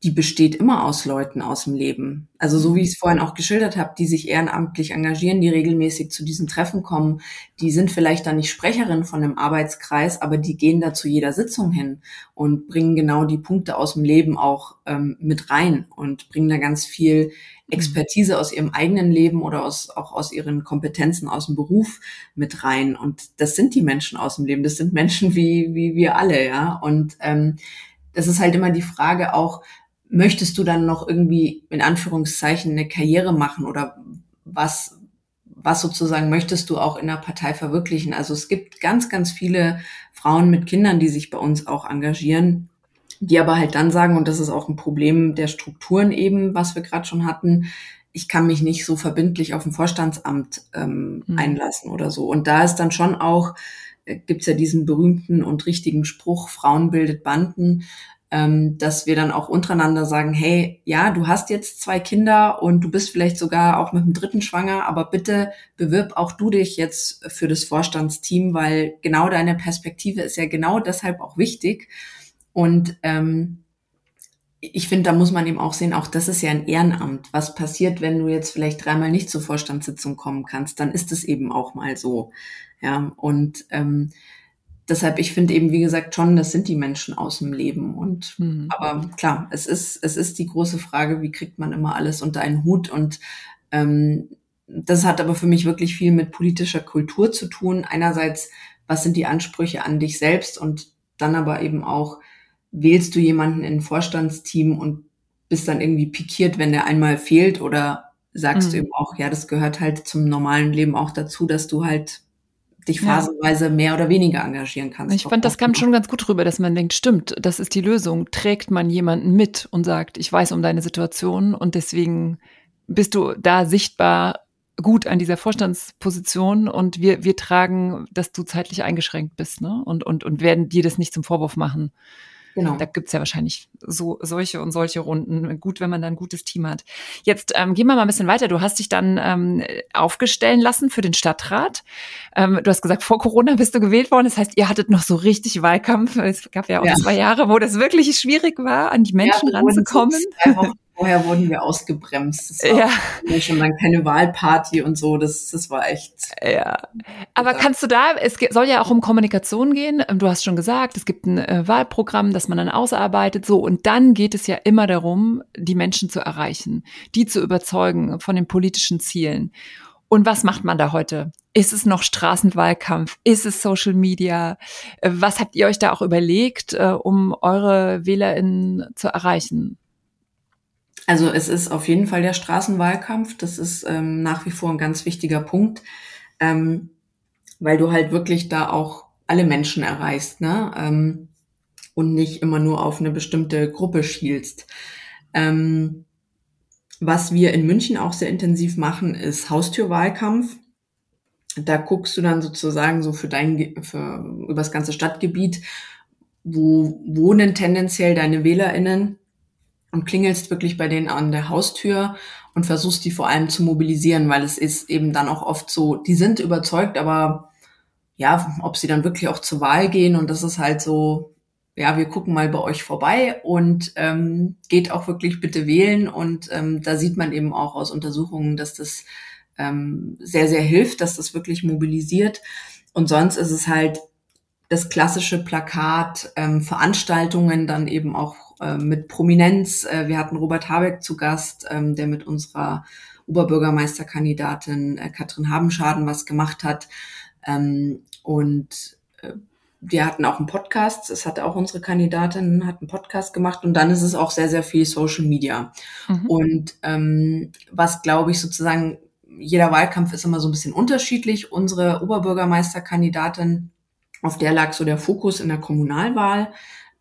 die besteht immer aus Leuten aus dem Leben. Also so wie ich es vorhin auch geschildert habe, die sich ehrenamtlich engagieren, die regelmäßig zu diesen Treffen kommen, die sind vielleicht dann nicht Sprecherin von einem Arbeitskreis, aber die gehen da zu jeder Sitzung hin und bringen genau die Punkte aus dem Leben auch ähm, mit rein und bringen da ganz viel Expertise aus ihrem eigenen Leben oder aus, auch aus ihren Kompetenzen aus dem Beruf mit rein. Und das sind die Menschen aus dem Leben. Das sind Menschen wie, wie wir alle, ja. Und ähm, das ist halt immer die Frage auch, möchtest du dann noch irgendwie in Anführungszeichen eine Karriere machen oder was, was sozusagen möchtest du auch in der Partei verwirklichen? Also es gibt ganz, ganz viele Frauen mit Kindern, die sich bei uns auch engagieren, die aber halt dann sagen, und das ist auch ein Problem der Strukturen eben, was wir gerade schon hatten, ich kann mich nicht so verbindlich auf ein Vorstandsamt ähm, mhm. einlassen oder so. Und da ist dann schon auch, äh, gibt's ja diesen berühmten und richtigen Spruch, Frauen bildet Banden, ähm, dass wir dann auch untereinander sagen, hey, ja, du hast jetzt zwei Kinder und du bist vielleicht sogar auch mit dem dritten schwanger, aber bitte bewirb auch du dich jetzt für das Vorstandsteam, weil genau deine Perspektive ist ja genau deshalb auch wichtig. Und ähm, ich finde, da muss man eben auch sehen, auch das ist ja ein Ehrenamt. Was passiert, wenn du jetzt vielleicht dreimal nicht zur Vorstandssitzung kommen kannst? Dann ist es eben auch mal so. Ja, und ähm, deshalb, ich finde eben, wie gesagt, schon, das sind die Menschen aus dem Leben. Und mhm. aber klar, es ist, es ist die große Frage, wie kriegt man immer alles unter einen Hut? Und ähm, das hat aber für mich wirklich viel mit politischer Kultur zu tun. Einerseits, was sind die Ansprüche an dich selbst und dann aber eben auch, wählst du jemanden in ein Vorstandsteam und bist dann irgendwie pikiert, wenn der einmal fehlt oder sagst mhm. du eben auch, ja, das gehört halt zum normalen Leben auch dazu, dass du halt dich phasenweise ja. mehr oder weniger engagieren kannst. Ich fand, das kam schon ganz gut rüber, dass man denkt, stimmt, das ist die Lösung. Trägt man jemanden mit und sagt, ich weiß um deine Situation und deswegen bist du da sichtbar gut an dieser Vorstandsposition und wir, wir tragen, dass du zeitlich eingeschränkt bist, ne? Und, und, und werden dir das nicht zum Vorwurf machen. Genau. Da gibt's ja wahrscheinlich so solche und solche Runden. Gut, wenn man da ein gutes Team hat. Jetzt ähm, gehen wir mal ein bisschen weiter. Du hast dich dann ähm, aufgestellen lassen für den Stadtrat. Ähm, du hast gesagt, vor Corona bist du gewählt worden. Das heißt, ihr hattet noch so richtig Wahlkampf. Es gab ja auch ja. zwei Jahre, wo das wirklich schwierig war, an die Menschen ja, ranzukommen. So Vorher wurden wir ausgebremst. Das war ja. schon dann keine Wahlparty und so. Das, das war echt. Ja. Aber kannst du da, es soll ja auch um Kommunikation gehen. Du hast schon gesagt, es gibt ein äh, Wahlprogramm, das man dann ausarbeitet. So. Und dann geht es ja immer darum, die Menschen zu erreichen, die zu überzeugen von den politischen Zielen. Und was macht man da heute? Ist es noch Straßenwahlkampf? Ist es Social Media? Äh, was habt ihr euch da auch überlegt, äh, um eure WählerInnen zu erreichen? Also es ist auf jeden Fall der Straßenwahlkampf. Das ist ähm, nach wie vor ein ganz wichtiger Punkt, ähm, weil du halt wirklich da auch alle Menschen erreichst, ne? Ähm, und nicht immer nur auf eine bestimmte Gruppe schielst. Ähm, was wir in München auch sehr intensiv machen, ist Haustürwahlkampf. Da guckst du dann sozusagen so für dein, für, über das ganze Stadtgebiet, wo wohnen tendenziell deine WählerInnen und klingelst wirklich bei denen an der Haustür und versuchst die vor allem zu mobilisieren, weil es ist eben dann auch oft so, die sind überzeugt, aber ja, ob sie dann wirklich auch zur Wahl gehen und das ist halt so, ja, wir gucken mal bei euch vorbei und ähm, geht auch wirklich bitte wählen. Und ähm, da sieht man eben auch aus Untersuchungen, dass das ähm, sehr, sehr hilft, dass das wirklich mobilisiert. Und sonst ist es halt das klassische Plakat, ähm, Veranstaltungen dann eben auch äh, mit Prominenz. Äh, wir hatten Robert Habeck zu Gast, ähm, der mit unserer Oberbürgermeisterkandidatin äh, Katrin Habenschaden was gemacht hat. Ähm, und äh, wir hatten auch einen Podcast, es hatte auch unsere Kandidatin, hat einen Podcast gemacht und dann ist es auch sehr, sehr viel Social Media. Mhm. Und ähm, was glaube ich sozusagen, jeder Wahlkampf ist immer so ein bisschen unterschiedlich. Unsere Oberbürgermeisterkandidatin, auf der lag so der Fokus in der Kommunalwahl.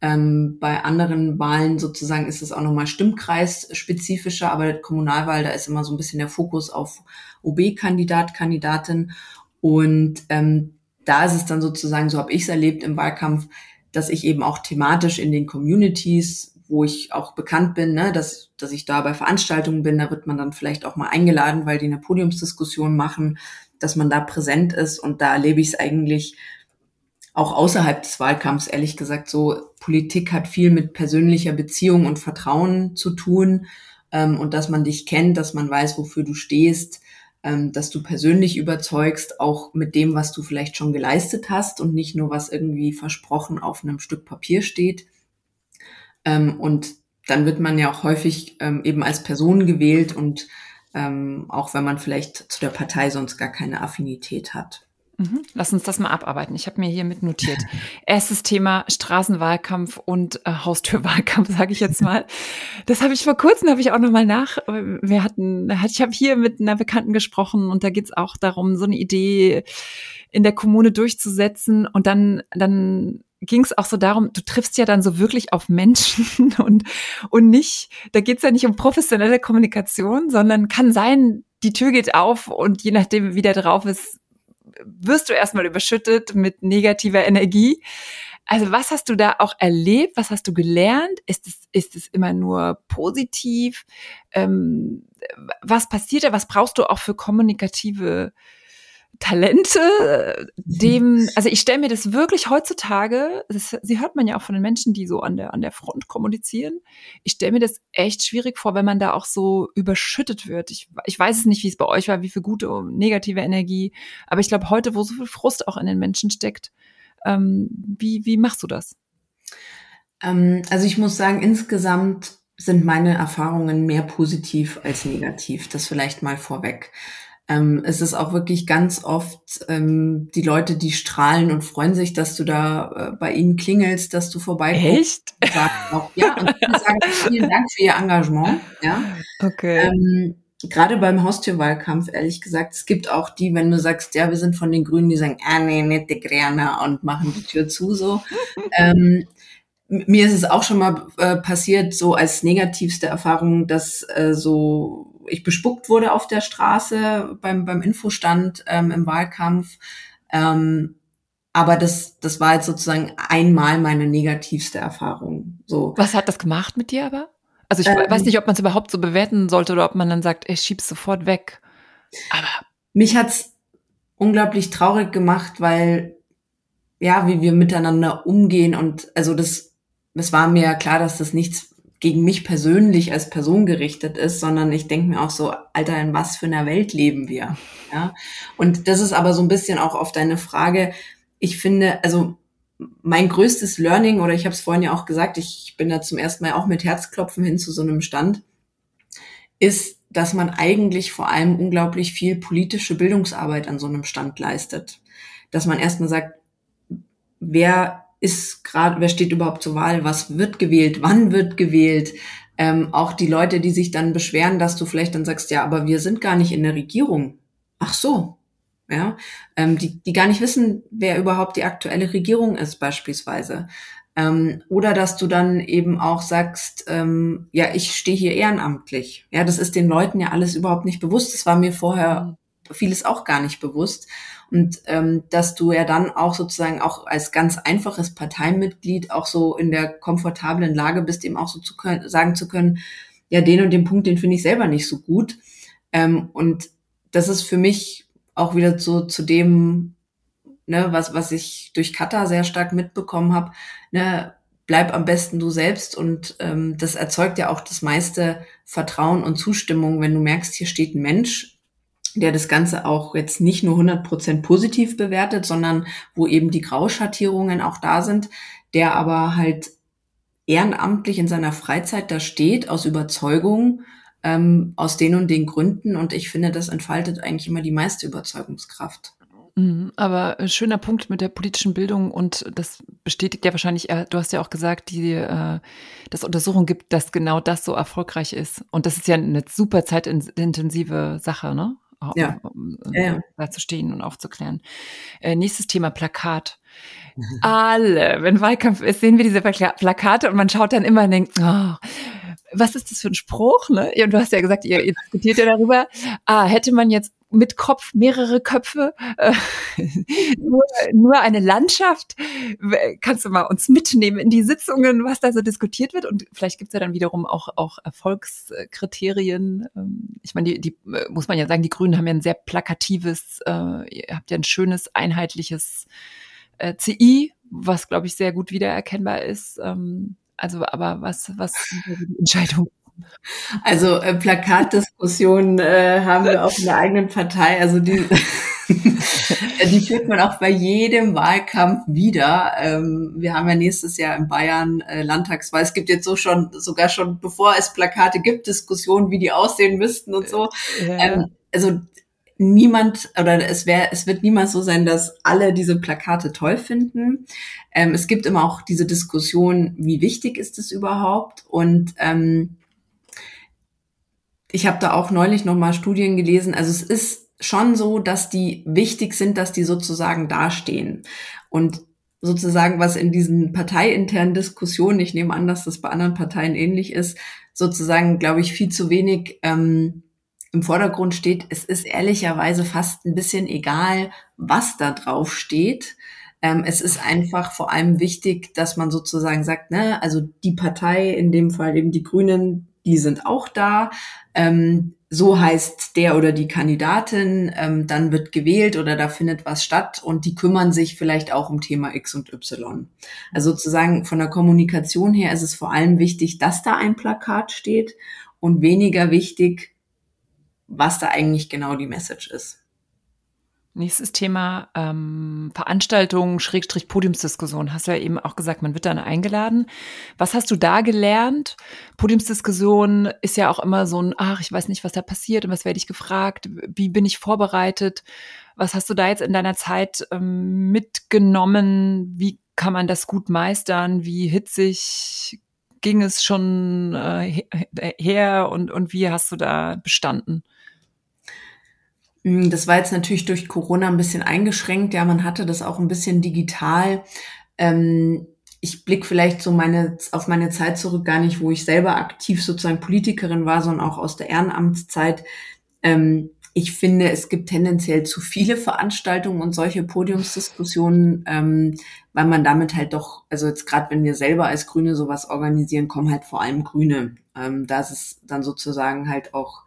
Ähm, bei anderen Wahlen sozusagen ist es auch nochmal stimmkreisspezifischer, aber Kommunalwahl, da ist immer so ein bisschen der Fokus auf OB-Kandidat, Kandidatin. Und ähm, da ist es dann sozusagen, so habe ich es erlebt im Wahlkampf, dass ich eben auch thematisch in den Communities, wo ich auch bekannt bin, ne, dass, dass ich da bei Veranstaltungen bin, da wird man dann vielleicht auch mal eingeladen, weil die eine Podiumsdiskussion machen, dass man da präsent ist und da erlebe ich es eigentlich auch außerhalb des Wahlkampfs, ehrlich gesagt, so Politik hat viel mit persönlicher Beziehung und Vertrauen zu tun ähm, und dass man dich kennt, dass man weiß, wofür du stehst, ähm, dass du persönlich überzeugst, auch mit dem, was du vielleicht schon geleistet hast und nicht nur, was irgendwie versprochen auf einem Stück Papier steht. Ähm, und dann wird man ja auch häufig ähm, eben als Person gewählt und ähm, auch wenn man vielleicht zu der Partei sonst gar keine Affinität hat. Mhm. Lass uns das mal abarbeiten. Ich habe mir hier mit notiert. Erstes Thema Straßenwahlkampf und äh, Haustürwahlkampf, sage ich jetzt mal. Das habe ich vor kurzem, habe ich auch noch mal nach. Wir hatten, ich habe hier mit einer Bekannten gesprochen und da geht es auch darum, so eine Idee in der Kommune durchzusetzen. Und dann, dann ging es auch so darum, du triffst ja dann so wirklich auf Menschen und, und nicht, da geht es ja nicht um professionelle Kommunikation, sondern kann sein, die Tür geht auf und je nachdem, wie der drauf ist, wirst du erstmal überschüttet mit negativer Energie. Also was hast du da auch erlebt? Was hast du gelernt? Ist es, ist es immer nur positiv? Ähm, was passiert da? Was brauchst du auch für kommunikative Talente, dem, also ich stelle mir das wirklich heutzutage, das, sie hört man ja auch von den Menschen, die so an der, an der Front kommunizieren. Ich stelle mir das echt schwierig vor, wenn man da auch so überschüttet wird. Ich, ich weiß es nicht, wie es bei euch war, wie viel gute und negative Energie, aber ich glaube heute, wo so viel Frust auch in den Menschen steckt, ähm, wie, wie machst du das? Ähm, also ich muss sagen, insgesamt sind meine Erfahrungen mehr positiv als negativ. Das vielleicht mal vorweg. Ähm, es ist auch wirklich ganz oft ähm, die Leute, die strahlen und freuen sich, dass du da äh, bei ihnen klingelst, dass du vorbeikommst. Echt? Auch, ja, und sagen vielen Dank für ihr Engagement. Ja. Okay. Ähm, Gerade beim Haustürwahlkampf, ehrlich gesagt, es gibt auch die, wenn du sagst, ja, wir sind von den Grünen, die sagen, ah nee, nette Gräne und machen die Tür zu so. ähm, mir ist es auch schon mal äh, passiert, so als negativste Erfahrung, dass äh, so ich bespuckt wurde auf der Straße beim, beim Infostand ähm, im Wahlkampf. Ähm, aber das, das war jetzt sozusagen einmal meine negativste Erfahrung. So. Was hat das gemacht mit dir aber? Also ich ähm, weiß nicht, ob man es überhaupt so bewerten sollte oder ob man dann sagt, ich schieb's sofort weg. Aber mich hat's unglaublich traurig gemacht, weil ja, wie wir miteinander umgehen und also das, es war mir klar, dass das nichts gegen mich persönlich als Person gerichtet ist, sondern ich denke mir auch so, Alter, in was für einer Welt leben wir? Ja. Und das ist aber so ein bisschen auch auf deine Frage. Ich finde, also mein größtes Learning, oder ich habe es vorhin ja auch gesagt, ich bin da zum ersten Mal auch mit Herzklopfen hin zu so einem Stand, ist, dass man eigentlich vor allem unglaublich viel politische Bildungsarbeit an so einem Stand leistet. Dass man erstmal sagt, wer ist gerade, wer steht überhaupt zur Wahl, was wird gewählt, wann wird gewählt, Ähm, auch die Leute, die sich dann beschweren, dass du vielleicht dann sagst, ja, aber wir sind gar nicht in der Regierung. Ach so, ja, ähm, die, die gar nicht wissen, wer überhaupt die aktuelle Regierung ist beispielsweise. Ähm, oder dass du dann eben auch sagst, ähm, ja, ich stehe hier ehrenamtlich. Ja, das ist den Leuten ja alles überhaupt nicht bewusst. Das war mir vorher mhm. Vieles auch gar nicht bewusst. Und ähm, dass du ja dann auch sozusagen auch als ganz einfaches Parteimitglied auch so in der komfortablen Lage bist, eben auch so zu können, sagen zu können, ja, den und den Punkt, den finde ich selber nicht so gut. Ähm, und das ist für mich auch wieder so zu dem, ne, was, was ich durch Kata sehr stark mitbekommen habe, ne, bleib am besten du selbst und ähm, das erzeugt ja auch das meiste Vertrauen und Zustimmung, wenn du merkst, hier steht ein Mensch, der das Ganze auch jetzt nicht nur 100% positiv bewertet, sondern wo eben die Grauschattierungen auch da sind, der aber halt ehrenamtlich in seiner Freizeit da steht, aus Überzeugung, ähm, aus den und den Gründen. Und ich finde, das entfaltet eigentlich immer die meiste Überzeugungskraft. Mhm, aber schöner Punkt mit der politischen Bildung und das bestätigt ja wahrscheinlich, äh, du hast ja auch gesagt, die, äh, dass Untersuchungen gibt, dass genau das so erfolgreich ist. Und das ist ja eine super zeitintensive Sache, ne? Ja. Um, um, ja, ja. Da zu stehen und aufzuklären. Äh, nächstes Thema Plakat. Mhm. Alle, wenn Wahlkampf ist, sehen wir diese Plakate und man schaut dann immer und denkt, oh, was ist das für ein Spruch? Ne? Und du hast ja gesagt, ihr, ihr diskutiert ja darüber. Ah, hätte man jetzt mit Kopf mehrere Köpfe, äh, nur, nur eine Landschaft. Kannst du mal uns mitnehmen in die Sitzungen, was da so diskutiert wird? Und vielleicht gibt's ja dann wiederum auch, auch Erfolgskriterien. Ähm, ich meine, die, die muss man ja sagen, die Grünen haben ja ein sehr plakatives, äh, ihr habt ja ein schönes, einheitliches äh, CI, was, glaube ich, sehr gut wiedererkennbar ist. Ähm, also, aber was, was sind die Entscheidungen? Also äh, Plakatdiskussionen äh, haben wir auch in der eigenen Partei. Also die, die führt man auch bei jedem Wahlkampf wieder. Ähm, wir haben ja nächstes Jahr in Bayern äh, Landtagswahl. Es gibt jetzt so schon, sogar schon, bevor es Plakate gibt, Diskussionen, wie die aussehen müssten und so. Ja. Ähm, also niemand oder es wäre, es wird niemals so sein, dass alle diese Plakate toll finden. Ähm, es gibt immer auch diese Diskussion, wie wichtig ist es überhaupt? Und ähm, ich habe da auch neulich noch mal Studien gelesen. Also es ist schon so, dass die wichtig sind, dass die sozusagen dastehen. Und sozusagen, was in diesen parteiinternen Diskussionen, ich nehme an, dass das bei anderen Parteien ähnlich ist, sozusagen, glaube ich, viel zu wenig ähm, im Vordergrund steht. Es ist ehrlicherweise fast ein bisschen egal, was da drauf steht. Ähm, es ist einfach vor allem wichtig, dass man sozusagen sagt, ne, also die Partei, in dem Fall eben die Grünen, die sind auch da. Ähm, so heißt der oder die Kandidatin, ähm, dann wird gewählt oder da findet was statt und die kümmern sich vielleicht auch um Thema X und Y. Also sozusagen von der Kommunikation her ist es vor allem wichtig, dass da ein Plakat steht und weniger wichtig, was da eigentlich genau die Message ist. Nächstes Thema ähm, Veranstaltung, Schrägstrich Podiumsdiskussion. Hast du ja eben auch gesagt, man wird dann eingeladen. Was hast du da gelernt? Podiumsdiskussion ist ja auch immer so ein, ach, ich weiß nicht, was da passiert und was werde ich gefragt, wie bin ich vorbereitet? Was hast du da jetzt in deiner Zeit ähm, mitgenommen? Wie kann man das gut meistern? Wie hitzig ging es schon äh, her und, und wie hast du da bestanden? Hm, das war jetzt natürlich durch Corona ein bisschen eingeschränkt. Ja, man hatte das auch ein bisschen digital. Ähm, ich blicke vielleicht so meine, auf meine Zeit zurück, gar nicht, wo ich selber aktiv sozusagen Politikerin war, sondern auch aus der Ehrenamtszeit. Ähm, ich finde, es gibt tendenziell zu viele Veranstaltungen und solche Podiumsdiskussionen, ähm, weil man damit halt doch, also jetzt gerade wenn wir selber als Grüne sowas organisieren, kommen halt vor allem Grüne. Ähm, da ist es dann sozusagen halt auch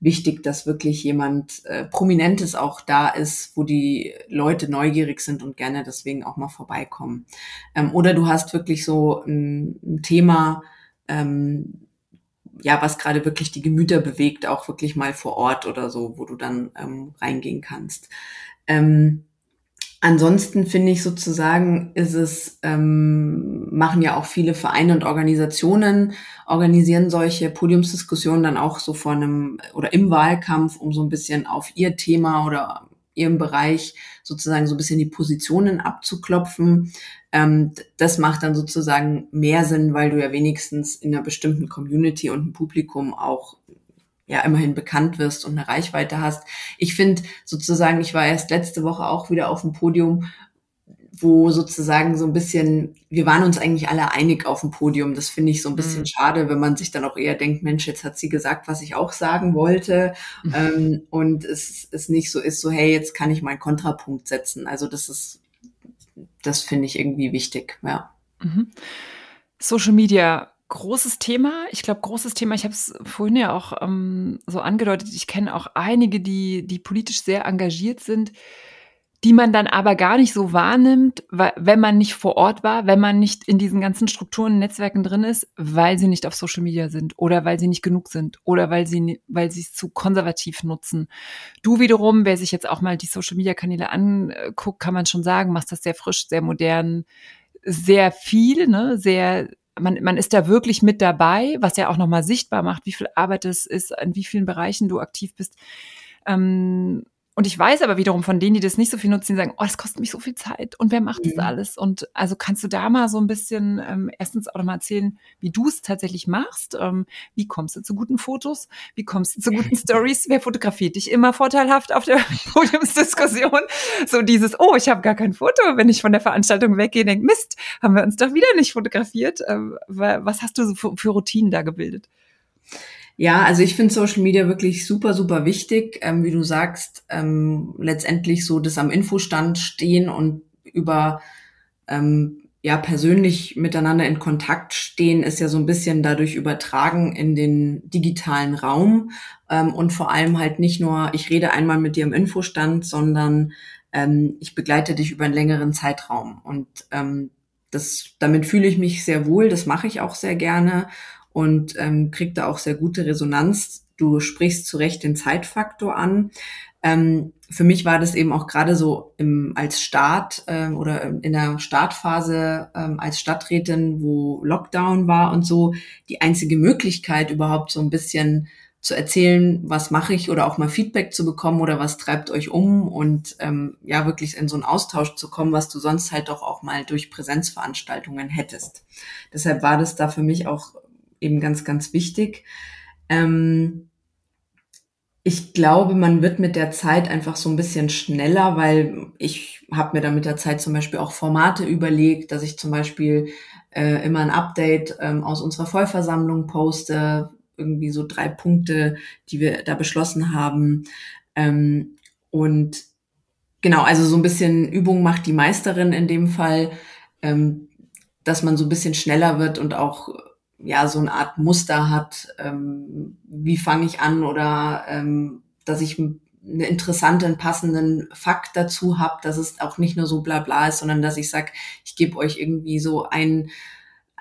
wichtig, dass wirklich jemand äh, Prominentes auch da ist, wo die Leute neugierig sind und gerne deswegen auch mal vorbeikommen. Ähm, oder du hast wirklich so ein, ein Thema, ähm, ja, was gerade wirklich die Gemüter bewegt, auch wirklich mal vor Ort oder so, wo du dann ähm, reingehen kannst. Ähm, Ansonsten finde ich sozusagen, ist es, ähm, machen ja auch viele Vereine und Organisationen, organisieren solche Podiumsdiskussionen dann auch so vor einem oder im Wahlkampf, um so ein bisschen auf ihr Thema oder ihrem Bereich sozusagen so ein bisschen die Positionen abzuklopfen. Ähm, das macht dann sozusagen mehr Sinn, weil du ja wenigstens in einer bestimmten Community und ein Publikum auch ja immerhin bekannt wirst und eine Reichweite hast. Ich finde sozusagen, ich war erst letzte Woche auch wieder auf dem Podium, wo sozusagen so ein bisschen, wir waren uns eigentlich alle einig auf dem Podium. Das finde ich so ein bisschen mhm. schade, wenn man sich dann auch eher denkt, Mensch, jetzt hat sie gesagt, was ich auch sagen wollte. Mhm. Ähm, und es, es nicht so ist, so, hey, jetzt kann ich meinen Kontrapunkt setzen. Also das ist, das finde ich irgendwie wichtig, ja. Mhm. Social Media, großes Thema. Ich glaube, großes Thema. Ich habe es vorhin ja auch ähm, so angedeutet. Ich kenne auch einige, die, die politisch sehr engagiert sind die man dann aber gar nicht so wahrnimmt, wenn man nicht vor Ort war, wenn man nicht in diesen ganzen Strukturen, Netzwerken drin ist, weil sie nicht auf Social Media sind oder weil sie nicht genug sind oder weil sie, weil sie es zu konservativ nutzen. Du wiederum, wer sich jetzt auch mal die Social Media Kanäle anguckt, kann man schon sagen, machst das sehr frisch, sehr modern, sehr viel, ne, sehr, man, man ist da wirklich mit dabei, was ja auch nochmal sichtbar macht, wie viel Arbeit es ist, in wie vielen Bereichen du aktiv bist. Ähm, und ich weiß aber wiederum von denen, die das nicht so viel nutzen, die sagen, oh, das kostet mich so viel Zeit und wer macht mhm. das alles? Und also kannst du da mal so ein bisschen ähm, erstens auch noch mal erzählen, wie du es tatsächlich machst? Ähm, wie kommst du zu guten Fotos? Wie kommst du zu guten Stories? Wer fotografiert dich immer vorteilhaft auf der Podiumsdiskussion? So dieses, oh, ich habe gar kein Foto, wenn ich von der Veranstaltung weggehe, denk, Mist, haben wir uns doch wieder nicht fotografiert. Ähm, was hast du so für, für Routinen da gebildet? Ja, also ich finde Social Media wirklich super, super wichtig. Ähm, wie du sagst, ähm, letztendlich so das am Infostand stehen und über ähm, ja persönlich miteinander in Kontakt stehen, ist ja so ein bisschen dadurch übertragen in den digitalen Raum. Ähm, und vor allem halt nicht nur, ich rede einmal mit dir im Infostand, sondern ähm, ich begleite dich über einen längeren Zeitraum. Und ähm, das, damit fühle ich mich sehr wohl, das mache ich auch sehr gerne und ähm, kriegt da auch sehr gute Resonanz. Du sprichst zu Recht den Zeitfaktor an. Ähm, für mich war das eben auch gerade so im, als Start ähm, oder in der Startphase ähm, als Stadträtin, wo Lockdown war und so, die einzige Möglichkeit überhaupt so ein bisschen zu erzählen, was mache ich oder auch mal Feedback zu bekommen oder was treibt euch um und ähm, ja wirklich in so einen Austausch zu kommen, was du sonst halt doch auch mal durch Präsenzveranstaltungen hättest. Deshalb war das da für mich auch eben ganz, ganz wichtig. Ähm, ich glaube, man wird mit der Zeit einfach so ein bisschen schneller, weil ich habe mir da mit der Zeit zum Beispiel auch Formate überlegt, dass ich zum Beispiel äh, immer ein Update ähm, aus unserer Vollversammlung poste, irgendwie so drei Punkte, die wir da beschlossen haben. Ähm, und genau, also so ein bisschen Übung macht die Meisterin in dem Fall, ähm, dass man so ein bisschen schneller wird und auch ja so eine Art Muster hat, ähm, wie fange ich an oder ähm, dass ich einen passenden Fakt dazu habe, dass es auch nicht nur so bla bla ist, sondern dass ich sage, ich gebe euch irgendwie so ein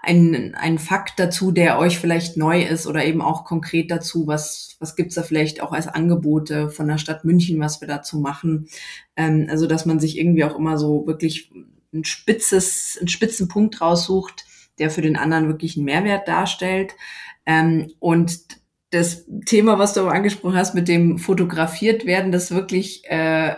ein, ein Fakt dazu, der euch vielleicht neu ist oder eben auch konkret dazu, was, was gibt's da vielleicht auch als Angebote von der Stadt München, was wir dazu machen. Ähm, also dass man sich irgendwie auch immer so wirklich ein spitzes, einen spitzen Punkt raussucht, der für den anderen wirklich einen Mehrwert darstellt. Ähm, und das Thema, was du angesprochen hast, mit dem fotografiert werden, das ist wirklich äh,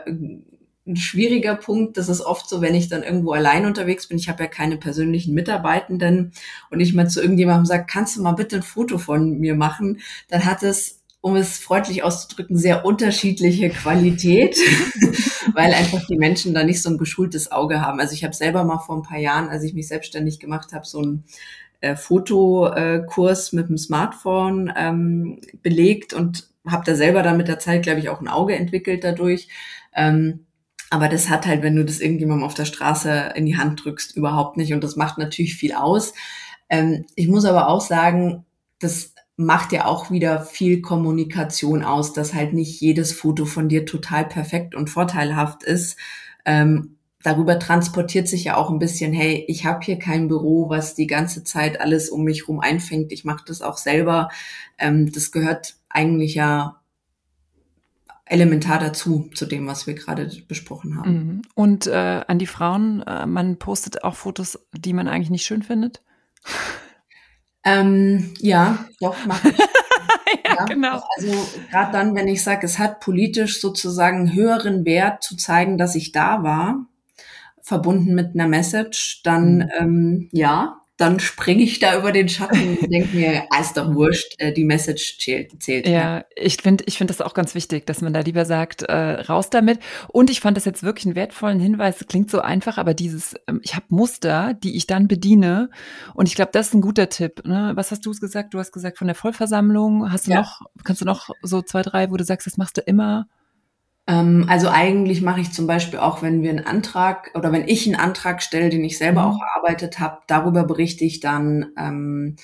ein schwieriger Punkt. Das ist oft so, wenn ich dann irgendwo allein unterwegs bin. Ich habe ja keine persönlichen Mitarbeitenden und ich mal zu irgendjemandem sage, kannst du mal bitte ein Foto von mir machen? Dann hat es um es freundlich auszudrücken, sehr unterschiedliche Qualität, weil einfach die Menschen da nicht so ein geschultes Auge haben. Also ich habe selber mal vor ein paar Jahren, als ich mich selbstständig gemacht habe, so einen äh, Fotokurs mit dem Smartphone ähm, belegt und habe da selber dann mit der Zeit, glaube ich, auch ein Auge entwickelt dadurch. Ähm, aber das hat halt, wenn du das irgendjemandem auf der Straße in die Hand drückst, überhaupt nicht. Und das macht natürlich viel aus. Ähm, ich muss aber auch sagen, das macht ja auch wieder viel Kommunikation aus, dass halt nicht jedes Foto von dir total perfekt und vorteilhaft ist. Ähm, darüber transportiert sich ja auch ein bisschen, hey, ich habe hier kein Büro, was die ganze Zeit alles um mich rum einfängt. Ich mache das auch selber. Ähm, das gehört eigentlich ja elementar dazu, zu dem, was wir gerade besprochen haben. Mhm. Und äh, an die Frauen, äh, man postet auch Fotos, die man eigentlich nicht schön findet? Ähm, ja, doch, mach ich. ja, ja, genau. Also gerade dann, wenn ich sage, es hat politisch sozusagen höheren Wert zu zeigen, dass ich da war, verbunden mit einer Message, dann mhm. ähm, ja, dann springe ich da über den Schatten und denke mir, ah, ist doch wurscht, äh, die Message zählt. zählt ja, ja, ich finde ich finde das auch ganz wichtig, dass man da lieber sagt, äh, raus damit. Und ich fand das jetzt wirklich einen wertvollen Hinweis. Klingt so einfach, aber dieses, ähm, ich habe Muster, die ich dann bediene. Und ich glaube, das ist ein guter Tipp. Ne? Was hast du gesagt? Du hast gesagt von der Vollversammlung. Hast du ja. noch, kannst du noch so zwei, drei, wo du sagst, das machst du immer? Ähm, also eigentlich mache ich zum Beispiel auch, wenn wir einen Antrag oder wenn ich einen Antrag stelle, den ich selber mhm. auch erarbeitet habe, darüber berichte ich dann. Ähm,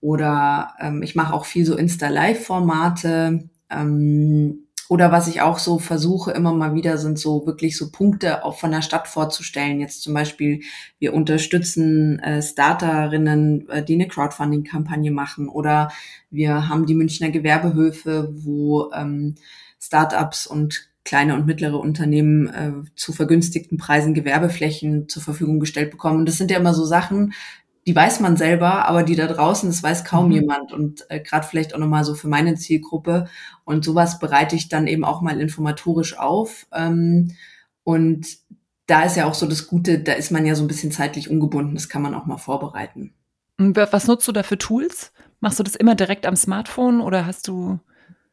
oder ähm, ich mache auch viel so Insta-Live-Formate. Ähm, oder was ich auch so versuche immer mal wieder, sind so wirklich so Punkte auch von der Stadt vorzustellen. Jetzt zum Beispiel, wir unterstützen äh, Starterinnen, äh, die eine Crowdfunding-Kampagne machen. Oder wir haben die Münchner Gewerbehöfe, wo ähm, Startups und kleine und mittlere Unternehmen äh, zu vergünstigten Preisen Gewerbeflächen zur Verfügung gestellt bekommen. Und das sind ja immer so Sachen, die weiß man selber, aber die da draußen, das weiß kaum mhm. jemand. Und äh, gerade vielleicht auch nochmal so für meine Zielgruppe. Und sowas bereite ich dann eben auch mal informatorisch auf. Ähm, und da ist ja auch so das Gute, da ist man ja so ein bisschen zeitlich ungebunden, das kann man auch mal vorbereiten. Was nutzt du da für Tools? Machst du das immer direkt am Smartphone oder hast du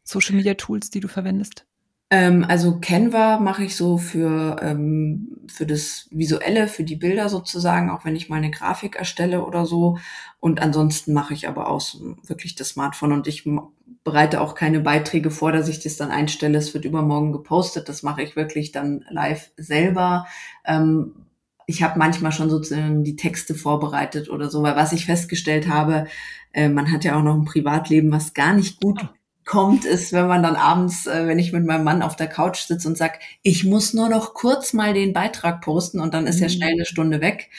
Social Media Tools, die du verwendest? Ähm, also Canva mache ich so für, ähm, für das Visuelle, für die Bilder sozusagen, auch wenn ich mal eine Grafik erstelle oder so. Und ansonsten mache ich aber auch wirklich das Smartphone und ich bereite auch keine Beiträge vor, dass ich das dann einstelle. Es wird übermorgen gepostet. Das mache ich wirklich dann live selber. Ähm, ich habe manchmal schon sozusagen die Texte vorbereitet oder so, weil was ich festgestellt habe, äh, man hat ja auch noch ein Privatleben, was gar nicht gut kommt, ist, wenn man dann abends, äh, wenn ich mit meinem Mann auf der Couch sitze und sag, ich muss nur noch kurz mal den Beitrag posten und dann ist mhm. ja schnell eine Stunde weg.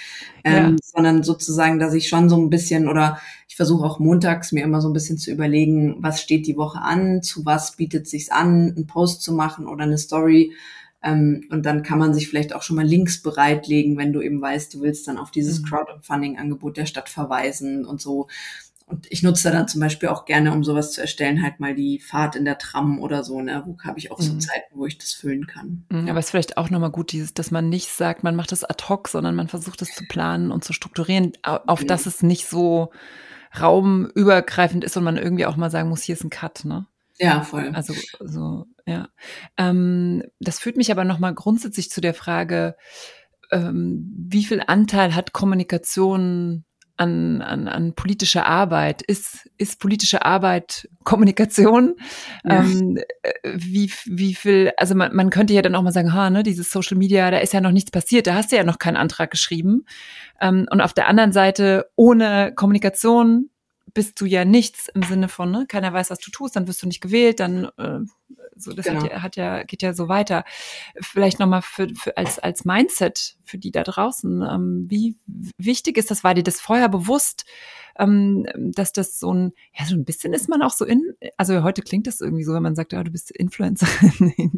Ähm, ja. Sondern sozusagen, dass ich schon so ein bisschen oder ich versuche auch montags mir immer so ein bisschen zu überlegen, was steht die Woche an, zu was bietet sich's an, einen Post zu machen oder eine Story. Ähm, und dann kann man sich vielleicht auch schon mal Links bereitlegen, wenn du eben weißt, du willst dann auf dieses mhm. Crowdfunding-Angebot der Stadt verweisen und so. Und ich nutze dann zum Beispiel auch gerne, um sowas zu erstellen, halt mal die Fahrt in der Tram oder so, ne? Wo habe ich auch so mhm. Zeiten, wo ich das füllen kann. Mhm, aber es ist vielleicht auch nochmal gut, dieses, dass man nicht sagt, man macht das ad hoc, sondern man versucht es zu planen und zu strukturieren, auf mhm. dass es nicht so raumübergreifend ist und man irgendwie auch mal sagen muss, hier ist ein Cut, ne? Ja, voll. Also so, ja. Ähm, das führt mich aber nochmal grundsätzlich zu der Frage, ähm, wie viel Anteil hat Kommunikation an, an, an politischer Arbeit? Ist, ist politische Arbeit Kommunikation? Ja. Ähm, äh, wie, wie viel, also man, man könnte ja dann auch mal sagen, ha, ne, dieses Social Media, da ist ja noch nichts passiert, da hast du ja noch keinen Antrag geschrieben. Ähm, und auf der anderen Seite, ohne Kommunikation bist du ja nichts im Sinne von, ne, keiner weiß, was du tust, dann wirst du nicht gewählt, dann äh, so, das genau. hat, ja, hat ja, geht ja so weiter. Vielleicht nochmal für, für als, als Mindset für die da draußen. Ähm, wie wichtig ist das? War dir das vorher bewusst, ähm, dass das so ein, ja, so ein bisschen ist man auch so in, also heute klingt das irgendwie so, wenn man sagt, ja, du bist Influencerin.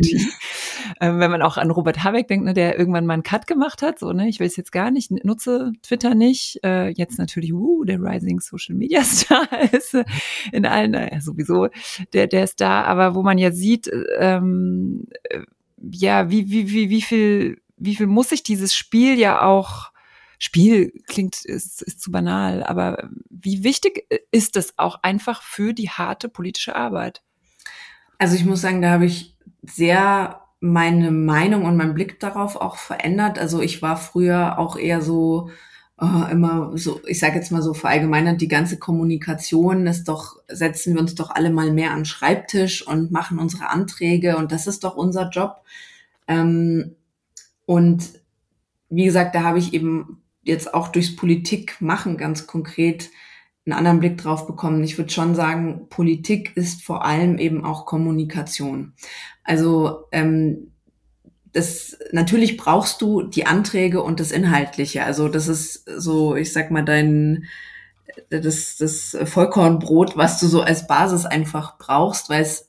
Ähm, wenn man auch an Robert Habeck denkt, ne, der irgendwann mal einen Cut gemacht hat, so, ne, ich will es jetzt gar nicht, nutze Twitter nicht. Äh, jetzt natürlich, uh, der Rising Social Media Star ist äh, in allen, äh, sowieso, der, der ist da, aber wo man ja sieht, ähm, äh, ja, wie, wie, wie, wie viel, wie viel muss sich dieses Spiel ja auch Spiel klingt, ist, ist zu banal, aber wie wichtig ist es auch einfach für die harte politische Arbeit? Also ich muss sagen, da habe ich sehr meine Meinung und meinen Blick darauf auch verändert. Also ich war früher auch eher so, oh, immer so, ich sage jetzt mal so verallgemeinert, die ganze Kommunikation ist doch, setzen wir uns doch alle mal mehr an Schreibtisch und machen unsere Anträge und das ist doch unser Job. Ähm, und wie gesagt, da habe ich eben jetzt auch durchs Politik machen ganz konkret einen anderen Blick drauf bekommen. Ich würde schon sagen, Politik ist vor allem eben auch Kommunikation. Also ähm, das natürlich brauchst du die Anträge und das Inhaltliche. Also das ist so, ich sag mal, dein das, das Vollkornbrot, was du so als Basis einfach brauchst, weil es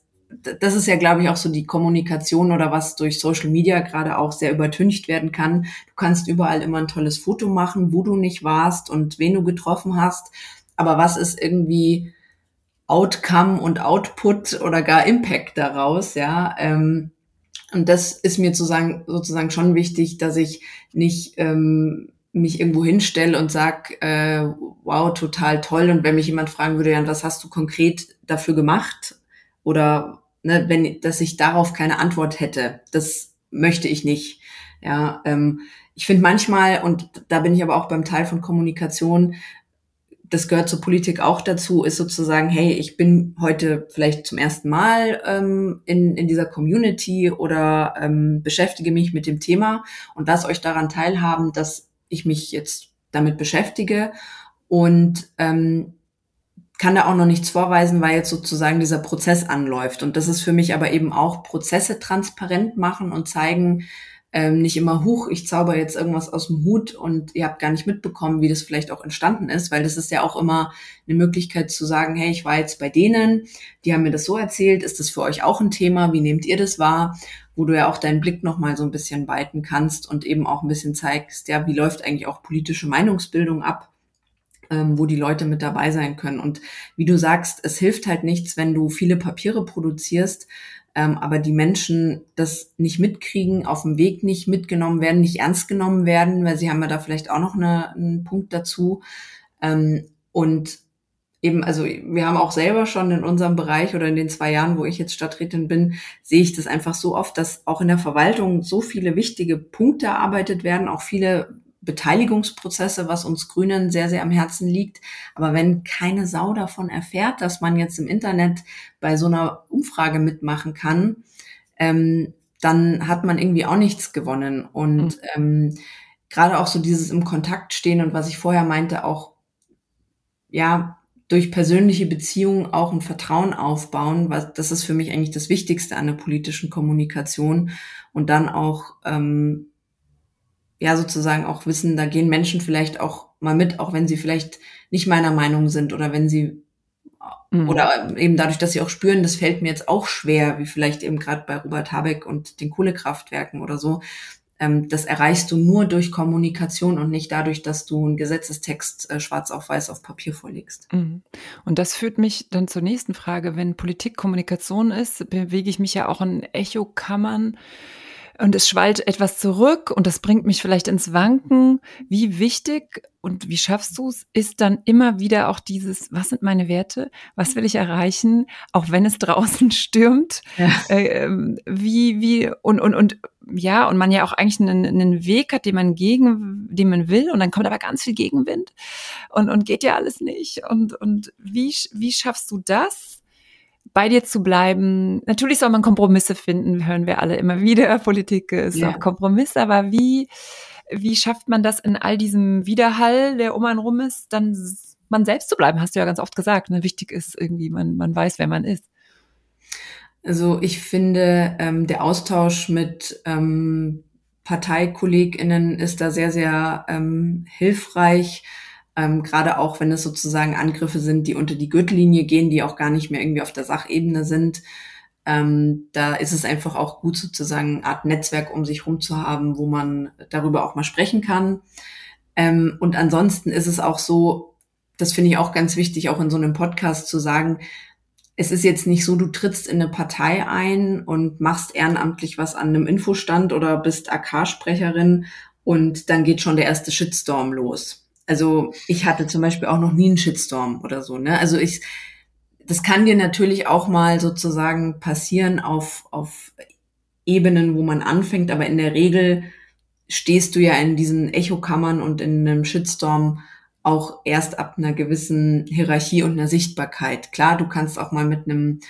das ist ja, glaube ich, auch so die Kommunikation oder was durch Social Media gerade auch sehr übertüncht werden kann. Du kannst überall immer ein tolles Foto machen, wo du nicht warst und wen du getroffen hast. Aber was ist irgendwie Outcome und Output oder gar Impact daraus, ja. Ähm, und das ist mir sozusagen, sozusagen schon wichtig, dass ich nicht ähm, mich irgendwo hinstelle und sag, äh, wow, total toll. Und wenn mich jemand fragen würde, ja, was hast du konkret dafür gemacht? Oder ne, wenn, dass ich darauf keine Antwort hätte, das möchte ich nicht. Ja, ähm, ich finde manchmal, und da bin ich aber auch beim Teil von Kommunikation, das gehört zur Politik auch dazu, ist sozusagen, hey, ich bin heute vielleicht zum ersten Mal ähm, in, in dieser Community oder ähm, beschäftige mich mit dem Thema und lass euch daran teilhaben, dass ich mich jetzt damit beschäftige und ähm, kann da auch noch nichts vorweisen, weil jetzt sozusagen dieser Prozess anläuft. Und das ist für mich aber eben auch Prozesse transparent machen und zeigen, ähm, nicht immer, huch, ich zauber jetzt irgendwas aus dem Hut und ihr habt gar nicht mitbekommen, wie das vielleicht auch entstanden ist, weil das ist ja auch immer eine Möglichkeit zu sagen, hey, ich war jetzt bei denen, die haben mir das so erzählt, ist das für euch auch ein Thema, wie nehmt ihr das wahr? Wo du ja auch deinen Blick nochmal so ein bisschen weiten kannst und eben auch ein bisschen zeigst, ja, wie läuft eigentlich auch politische Meinungsbildung ab? Ähm, wo die Leute mit dabei sein können. Und wie du sagst, es hilft halt nichts, wenn du viele Papiere produzierst, ähm, aber die Menschen das nicht mitkriegen, auf dem Weg nicht mitgenommen werden, nicht ernst genommen werden, weil sie haben ja da vielleicht auch noch eine, einen Punkt dazu. Ähm, und eben, also wir haben auch selber schon in unserem Bereich oder in den zwei Jahren, wo ich jetzt Stadträtin bin, sehe ich das einfach so oft, dass auch in der Verwaltung so viele wichtige Punkte erarbeitet werden, auch viele Beteiligungsprozesse, was uns Grünen sehr, sehr am Herzen liegt. Aber wenn keine Sau davon erfährt, dass man jetzt im Internet bei so einer Umfrage mitmachen kann, ähm, dann hat man irgendwie auch nichts gewonnen. Und mhm. ähm, gerade auch so dieses im Kontakt stehen und was ich vorher meinte, auch ja durch persönliche Beziehungen auch ein Vertrauen aufbauen, was das ist für mich eigentlich das Wichtigste an der politischen Kommunikation und dann auch ähm, ja sozusagen auch wissen, da gehen Menschen vielleicht auch mal mit, auch wenn sie vielleicht nicht meiner Meinung sind oder wenn sie mhm. oder eben dadurch, dass sie auch spüren, das fällt mir jetzt auch schwer, wie vielleicht eben gerade bei Robert Habeck und den Kohlekraftwerken oder so. Ähm, das erreichst du nur durch Kommunikation und nicht dadurch, dass du einen Gesetzestext äh, schwarz auf weiß auf Papier vorlegst. Mhm. Und das führt mich dann zur nächsten Frage. Wenn Politik Kommunikation ist, bewege ich mich ja auch in Echokammern und es schwallt etwas zurück und das bringt mich vielleicht ins Wanken. Wie wichtig und wie schaffst du es, ist dann immer wieder auch dieses, was sind meine Werte, was will ich erreichen, auch wenn es draußen stürmt, ja. äh, ähm, wie, wie, und, und, und, ja, und man ja auch eigentlich einen, einen Weg hat, den man gegen, den man will, und dann kommt aber ganz viel Gegenwind und, und geht ja alles nicht. Und, und wie, wie schaffst du das? Bei dir zu bleiben. Natürlich soll man Kompromisse finden, hören wir alle immer wieder. Politik ist yeah. auch Kompromiss, aber wie, wie schafft man das in all diesem Widerhall, der um einen rum ist, dann man selbst zu bleiben, hast du ja ganz oft gesagt. Ne? Wichtig ist irgendwie, man, man weiß, wer man ist. Also ich finde, ähm, der Austausch mit ähm, ParteikollegInnen ist da sehr, sehr ähm, hilfreich ähm, gerade auch wenn es sozusagen Angriffe sind, die unter die Gürtellinie gehen, die auch gar nicht mehr irgendwie auf der Sachebene sind. Ähm, da ist es einfach auch gut sozusagen eine Art Netzwerk um sich rum zu haben, wo man darüber auch mal sprechen kann. Ähm, und ansonsten ist es auch so, das finde ich auch ganz wichtig, auch in so einem Podcast zu sagen, es ist jetzt nicht so, du trittst in eine Partei ein und machst ehrenamtlich was an einem Infostand oder bist AK-Sprecherin und dann geht schon der erste Shitstorm los also ich hatte zum Beispiel auch noch nie einen Shitstorm oder so, ne? Also ich, das kann dir natürlich auch mal sozusagen passieren auf, auf Ebenen, wo man anfängt, aber in der Regel stehst du ja in diesen Echokammern und in einem Shitstorm auch erst ab einer gewissen Hierarchie und einer Sichtbarkeit. Klar, du kannst auch mal mit einem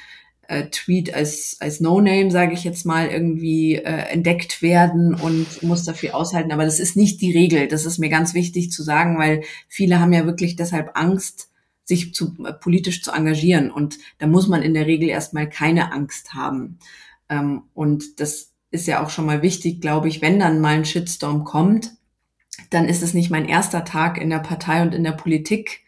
äh, Tweet als, als No-Name, sage ich jetzt mal, irgendwie äh, entdeckt werden und muss dafür aushalten. Aber das ist nicht die Regel. Das ist mir ganz wichtig zu sagen, weil viele haben ja wirklich deshalb Angst, sich zu, äh, politisch zu engagieren. Und da muss man in der Regel erstmal keine Angst haben. Ähm, und das ist ja auch schon mal wichtig, glaube ich, wenn dann mal ein Shitstorm kommt, dann ist es nicht mein erster Tag in der Partei und in der Politik.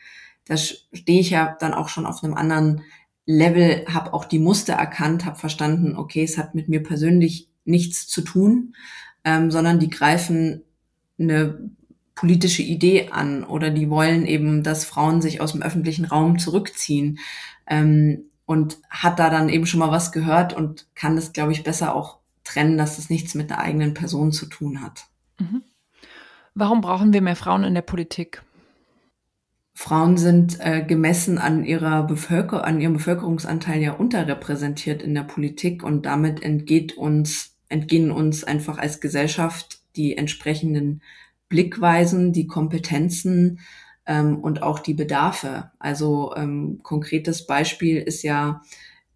Da stehe ich ja dann auch schon auf einem anderen Level, habe auch die Muster erkannt, habe verstanden, okay, es hat mit mir persönlich nichts zu tun, ähm, sondern die greifen eine politische Idee an oder die wollen eben, dass Frauen sich aus dem öffentlichen Raum zurückziehen ähm, und hat da dann eben schon mal was gehört und kann das, glaube ich, besser auch trennen, dass das nichts mit der eigenen Person zu tun hat. Mhm. Warum brauchen wir mehr Frauen in der Politik? Frauen sind äh, gemessen an ihrer Bevölkerung, an ihrem Bevölkerungsanteil ja unterrepräsentiert in der Politik und damit entgeht uns, entgehen uns einfach als Gesellschaft die entsprechenden Blickweisen, die Kompetenzen ähm, und auch die Bedarfe. Also ähm, konkretes Beispiel ist ja,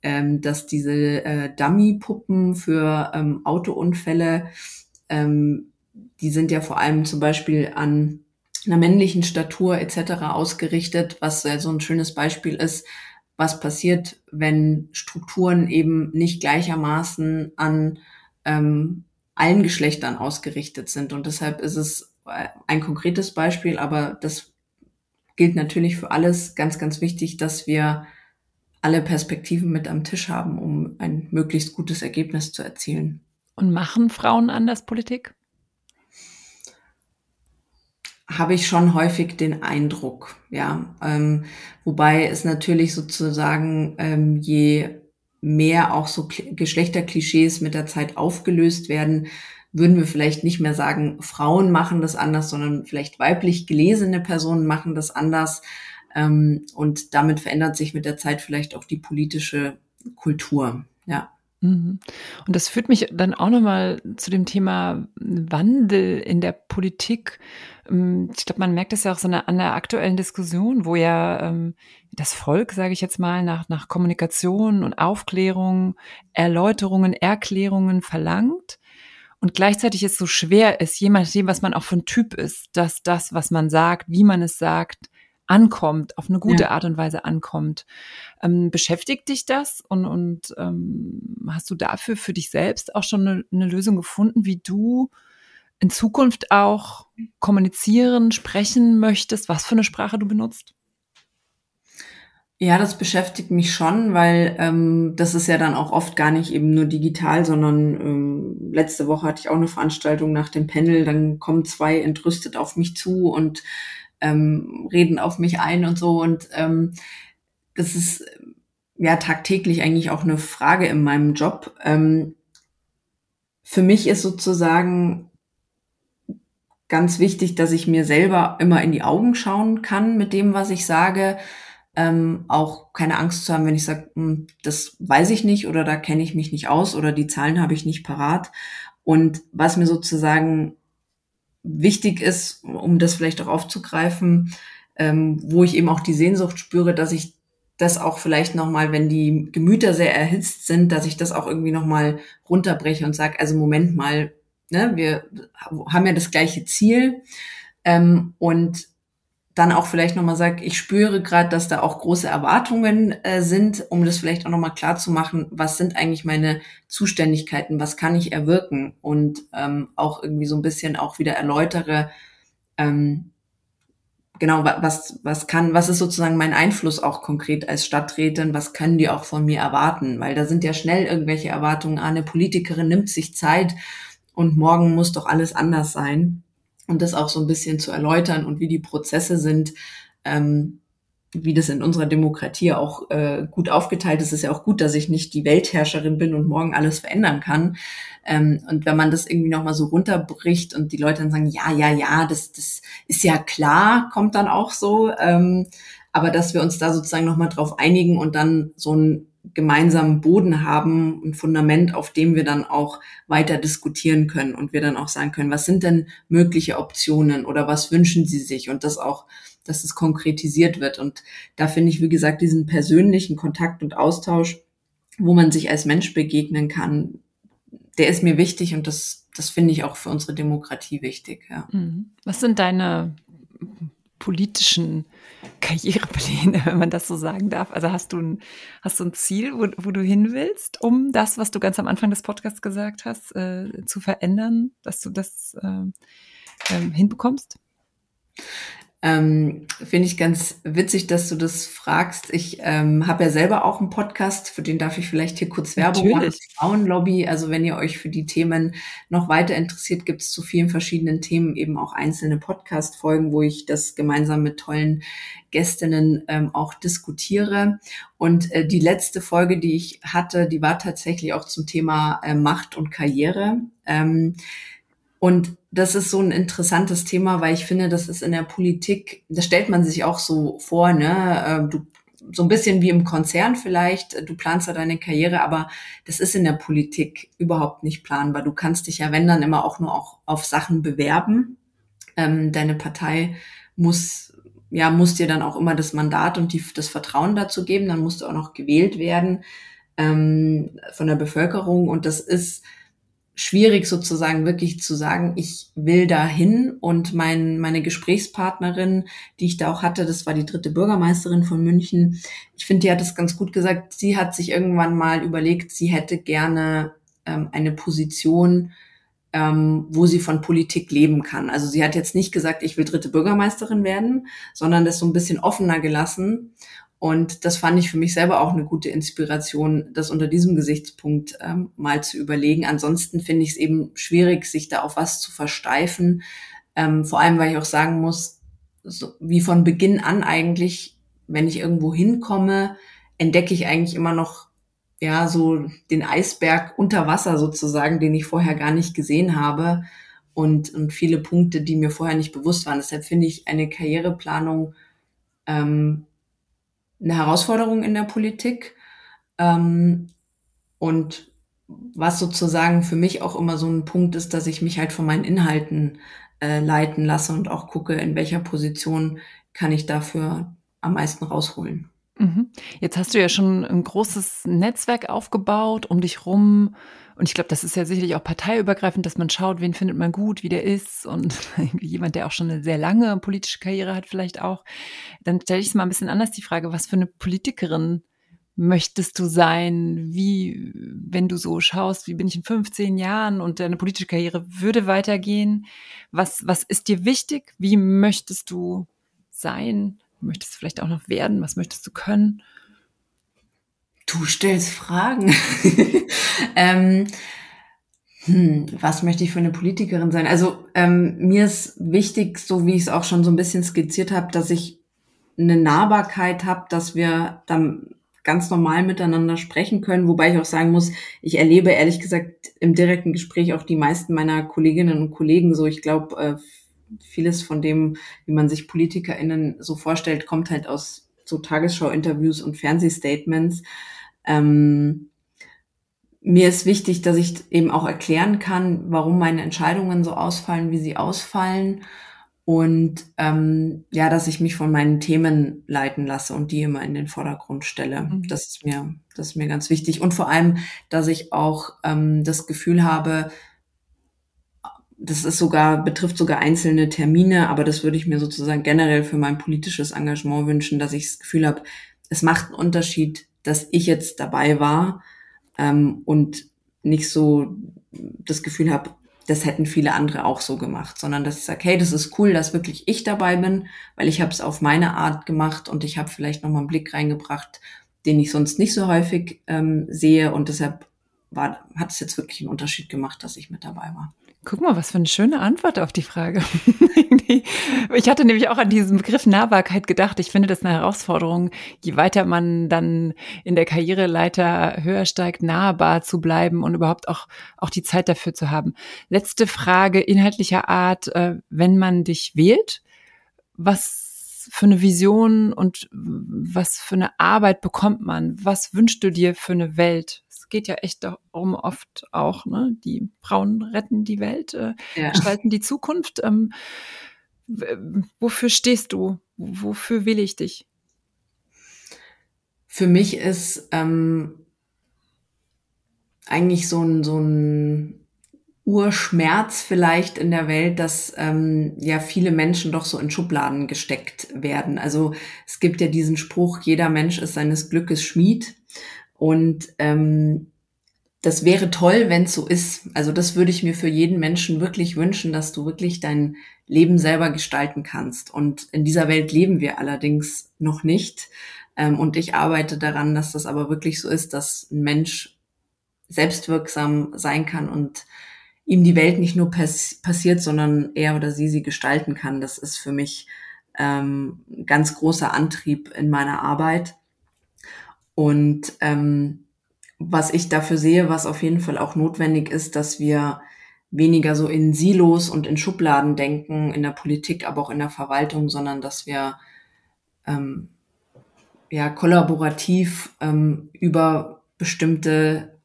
ähm, dass diese äh, Dummy-Puppen für ähm, Autounfälle, ähm, die sind ja vor allem zum Beispiel an einer männlichen Statur etc. ausgerichtet, was ja so ein schönes Beispiel ist, was passiert, wenn Strukturen eben nicht gleichermaßen an ähm, allen Geschlechtern ausgerichtet sind. Und deshalb ist es äh, ein konkretes Beispiel, aber das gilt natürlich für alles ganz, ganz wichtig, dass wir alle Perspektiven mit am Tisch haben, um ein möglichst gutes Ergebnis zu erzielen. Und machen Frauen anders Politik? Habe ich schon häufig den Eindruck, ja. Ähm, wobei es natürlich sozusagen, ähm, je mehr auch so Geschlechterklischees mit der Zeit aufgelöst werden, würden wir vielleicht nicht mehr sagen, Frauen machen das anders, sondern vielleicht weiblich gelesene Personen machen das anders. Ähm, und damit verändert sich mit der Zeit vielleicht auch die politische Kultur, ja. Mhm. Und das führt mich dann auch nochmal zu dem Thema Wandel in der Politik. Ähm, ich glaube, man merkt es ja auch so an der aktuellen Diskussion, wo ja ähm, das Volk, sage ich jetzt mal, nach, nach Kommunikation und Aufklärung, Erläuterungen, Erklärungen verlangt. Und gleichzeitig es so schwer ist, je nachdem, was man auch für ein Typ ist, dass das, was man sagt, wie man es sagt, ankommt, auf eine gute ja. Art und Weise ankommt. Ähm, beschäftigt dich das und, und ähm, hast du dafür für dich selbst auch schon eine, eine Lösung gefunden, wie du in Zukunft auch kommunizieren, sprechen möchtest, was für eine Sprache du benutzt? Ja, das beschäftigt mich schon, weil ähm, das ist ja dann auch oft gar nicht eben nur digital, sondern ähm, letzte Woche hatte ich auch eine Veranstaltung nach dem Panel, dann kommen zwei entrüstet auf mich zu und ähm, reden auf mich ein und so. Und ähm, das ist ja tagtäglich eigentlich auch eine Frage in meinem Job. Ähm, für mich ist sozusagen ganz wichtig, dass ich mir selber immer in die Augen schauen kann mit dem, was ich sage. Ähm, auch keine Angst zu haben, wenn ich sage, hm, das weiß ich nicht oder da kenne ich mich nicht aus oder die Zahlen habe ich nicht parat. Und was mir sozusagen wichtig ist, um das vielleicht auch aufzugreifen, ähm, wo ich eben auch die Sehnsucht spüre, dass ich das auch vielleicht nochmal, wenn die Gemüter sehr erhitzt sind, dass ich das auch irgendwie nochmal runterbreche und sage, also Moment mal, ne, wir haben ja das gleiche Ziel ähm, und dann auch vielleicht nochmal sage, ich spüre gerade, dass da auch große Erwartungen äh, sind, um das vielleicht auch nochmal klar zu machen, was sind eigentlich meine Zuständigkeiten, was kann ich erwirken und ähm, auch irgendwie so ein bisschen auch wieder erläutere, ähm, genau, was, was kann, was ist sozusagen mein Einfluss auch konkret als Stadträtin, was können die auch von mir erwarten, weil da sind ja schnell irgendwelche Erwartungen, ah, eine Politikerin nimmt sich Zeit und morgen muss doch alles anders sein und das auch so ein bisschen zu erläutern und wie die Prozesse sind, ähm, wie das in unserer Demokratie auch äh, gut aufgeteilt ist, ist ja auch gut, dass ich nicht die Weltherrscherin bin und morgen alles verändern kann. Ähm, und wenn man das irgendwie nochmal so runterbricht und die Leute dann sagen, ja, ja, ja, das, das ist ja klar, kommt dann auch so. Ähm, aber dass wir uns da sozusagen nochmal drauf einigen und dann so ein gemeinsamen Boden haben, ein Fundament, auf dem wir dann auch weiter diskutieren können und wir dann auch sagen können, was sind denn mögliche Optionen oder was wünschen Sie sich und das auch, dass es konkretisiert wird. Und da finde ich, wie gesagt, diesen persönlichen Kontakt und Austausch, wo man sich als Mensch begegnen kann, der ist mir wichtig und das, das finde ich auch für unsere Demokratie wichtig. Ja. Mhm. Was sind deine politischen Karrierepläne, wenn man das so sagen darf? Also hast du ein, hast du ein Ziel, wo, wo du hin willst, um das, was du ganz am Anfang des Podcasts gesagt hast, äh, zu verändern, dass du das äh, äh, hinbekommst? Ähm, Finde ich ganz witzig, dass du das fragst. Ich ähm, habe ja selber auch einen Podcast, für den darf ich vielleicht hier kurz Werbung Natürlich. machen. Frauenlobby. Also wenn ihr euch für die Themen noch weiter interessiert, gibt es zu vielen verschiedenen Themen eben auch einzelne Podcast-Folgen, wo ich das gemeinsam mit tollen Gästinnen ähm, auch diskutiere. Und äh, die letzte Folge, die ich hatte, die war tatsächlich auch zum Thema äh, Macht und Karriere. Ähm, und das ist so ein interessantes Thema, weil ich finde, das ist in der Politik, das stellt man sich auch so vor, ne? Ähm, du, so ein bisschen wie im Konzern vielleicht, du planst ja deine Karriere, aber das ist in der Politik überhaupt nicht planbar. Du kannst dich ja, wenn dann immer auch nur auch auf Sachen bewerben. Ähm, deine Partei muss, ja, muss dir dann auch immer das Mandat und die, das Vertrauen dazu geben. Dann musst du auch noch gewählt werden ähm, von der Bevölkerung. Und das ist, schwierig sozusagen wirklich zu sagen, ich will dahin und mein, meine Gesprächspartnerin, die ich da auch hatte, das war die dritte Bürgermeisterin von München. Ich finde, die hat es ganz gut gesagt. Sie hat sich irgendwann mal überlegt, sie hätte gerne ähm, eine Position, ähm, wo sie von Politik leben kann. Also sie hat jetzt nicht gesagt, ich will dritte Bürgermeisterin werden, sondern das so ein bisschen offener gelassen und das fand ich für mich selber auch eine gute Inspiration, das unter diesem Gesichtspunkt ähm, mal zu überlegen. Ansonsten finde ich es eben schwierig, sich da auf was zu versteifen. Ähm, vor allem, weil ich auch sagen muss, so wie von Beginn an eigentlich, wenn ich irgendwo hinkomme, entdecke ich eigentlich immer noch ja so den Eisberg unter Wasser sozusagen, den ich vorher gar nicht gesehen habe und, und viele Punkte, die mir vorher nicht bewusst waren. Deshalb finde ich eine Karriereplanung ähm, eine Herausforderung in der Politik. Ähm, und was sozusagen für mich auch immer so ein Punkt ist, dass ich mich halt von meinen Inhalten äh, leiten lasse und auch gucke, in welcher Position kann ich dafür am meisten rausholen. Mhm. Jetzt hast du ja schon ein großes Netzwerk aufgebaut um dich rum und ich glaube, das ist ja sicherlich auch parteiübergreifend, dass man schaut, wen findet man gut, wie der ist und jemand, der auch schon eine sehr lange politische Karriere hat, vielleicht auch. Dann stelle ich es mal ein bisschen anders die Frage, was für eine Politikerin möchtest du sein? Wie, wenn du so schaust, wie bin ich in 15 Jahren und deine politische Karriere würde weitergehen? Was, was ist dir wichtig? Wie möchtest du sein? Möchtest du vielleicht auch noch werden? Was möchtest du können? Du stellst Fragen. ähm, hm, was möchte ich für eine Politikerin sein? Also ähm, mir ist wichtig, so wie ich es auch schon so ein bisschen skizziert habe, dass ich eine Nahbarkeit habe, dass wir dann ganz normal miteinander sprechen können, wobei ich auch sagen muss, ich erlebe ehrlich gesagt im direkten Gespräch auch die meisten meiner Kolleginnen und Kollegen so. Ich glaube, äh, vieles von dem, wie man sich PolitikerInnen so vorstellt, kommt halt aus so Tagesschau-Interviews und Fernsehstatements. Ähm, mir ist wichtig, dass ich eben auch erklären kann, warum meine Entscheidungen so ausfallen, wie sie ausfallen. Und ähm, ja, dass ich mich von meinen Themen leiten lasse und die immer in den Vordergrund stelle. Mhm. Das ist mir, das ist mir ganz wichtig. Und vor allem, dass ich auch ähm, das Gefühl habe, das ist sogar, betrifft sogar einzelne Termine, aber das würde ich mir sozusagen generell für mein politisches Engagement wünschen, dass ich das Gefühl habe, es macht einen Unterschied, dass ich jetzt dabei war ähm, und nicht so das Gefühl habe, das hätten viele andere auch so gemacht, sondern dass ich sage, hey, das ist cool, dass wirklich ich dabei bin, weil ich habe es auf meine Art gemacht und ich habe vielleicht noch mal einen Blick reingebracht, den ich sonst nicht so häufig ähm, sehe und deshalb war, hat es jetzt wirklich einen Unterschied gemacht, dass ich mit dabei war. Guck mal, was für eine schöne Antwort auf die Frage. ich hatte nämlich auch an diesen Begriff Nahbarkeit gedacht. Ich finde das eine Herausforderung, je weiter man dann in der Karriereleiter höher steigt, nahbar zu bleiben und überhaupt auch, auch die Zeit dafür zu haben. Letzte Frage inhaltlicher Art. Äh, wenn man dich wählt, was für eine Vision und was für eine Arbeit bekommt man? Was wünschst du dir für eine Welt? Geht ja echt darum oft auch, ne? Die Frauen retten die Welt, äh, ja. gestalten die Zukunft. Ähm, wofür stehst du? Wofür will ich dich? Für mich ist ähm, eigentlich so ein, so ein Urschmerz vielleicht in der Welt, dass ähm, ja viele Menschen doch so in Schubladen gesteckt werden. Also es gibt ja diesen Spruch, jeder Mensch ist seines Glückes Schmied. Und ähm, das wäre toll, wenn es so ist. Also das würde ich mir für jeden Menschen wirklich wünschen, dass du wirklich dein Leben selber gestalten kannst. Und in dieser Welt leben wir allerdings noch nicht. Ähm, und ich arbeite daran, dass das aber wirklich so ist, dass ein Mensch selbstwirksam sein kann und ihm die Welt nicht nur pass passiert, sondern er oder sie sie gestalten kann. Das ist für mich ähm, ganz großer Antrieb in meiner Arbeit. Und ähm, was ich dafür sehe, was auf jeden Fall auch notwendig ist, dass wir weniger so in Silos und in Schubladen denken, in der Politik, aber auch in der Verwaltung, sondern dass wir ähm, ja kollaborativ ähm, über bestimmte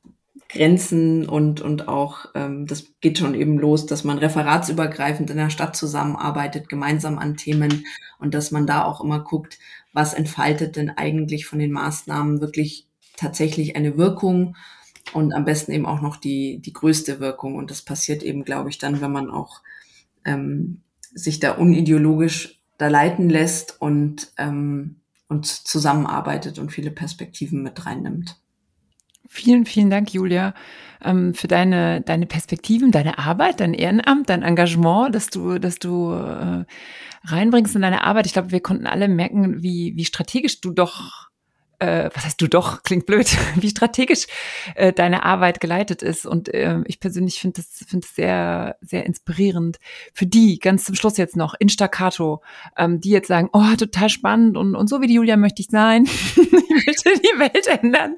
Grenzen und, und auch, ähm, das geht schon eben los, dass man referatsübergreifend in der Stadt zusammenarbeitet, gemeinsam an Themen und dass man da auch immer guckt, was entfaltet denn eigentlich von den Maßnahmen wirklich tatsächlich eine Wirkung und am besten eben auch noch die, die größte Wirkung. Und das passiert eben, glaube ich, dann, wenn man auch ähm, sich da unideologisch da leiten lässt und, ähm, und zusammenarbeitet und viele Perspektiven mit reinnimmt. Vielen, vielen Dank, Julia, ähm, für deine, deine Perspektiven, deine Arbeit, dein Ehrenamt, dein Engagement, dass du, dass du äh, reinbringst in deine Arbeit. Ich glaube, wir konnten alle merken, wie, wie strategisch du doch äh, was heißt du doch, klingt blöd, wie strategisch äh, deine Arbeit geleitet ist. Und äh, ich persönlich finde das, finde es sehr, sehr inspirierend. Für die, ganz zum Schluss jetzt noch, in Staccato, ähm, die jetzt sagen, oh, total spannend und, und so wie die Julia möchte ich sein. ich möchte die Welt ändern.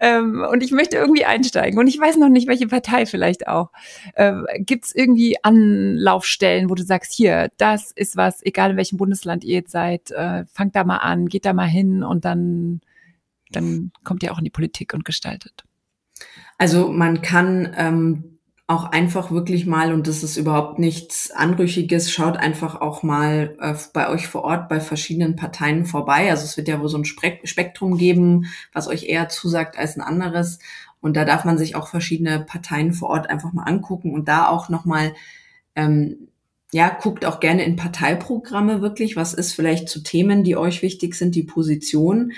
Ähm, und ich möchte irgendwie einsteigen. Und ich weiß noch nicht, welche Partei vielleicht auch. Ähm, Gibt es irgendwie Anlaufstellen, wo du sagst, hier, das ist was, egal in welchem Bundesland ihr jetzt seid, äh, fangt da mal an, geht da mal hin und dann dann kommt ihr auch in die Politik und gestaltet. Also man kann ähm, auch einfach wirklich mal, und das ist überhaupt nichts Anrüchiges, schaut einfach auch mal äh, bei euch vor Ort bei verschiedenen Parteien vorbei. Also es wird ja wohl so ein Spektrum geben, was euch eher zusagt als ein anderes. Und da darf man sich auch verschiedene Parteien vor Ort einfach mal angucken und da auch nochmal, ähm, ja, guckt auch gerne in Parteiprogramme wirklich. Was ist vielleicht zu Themen, die euch wichtig sind, die Position.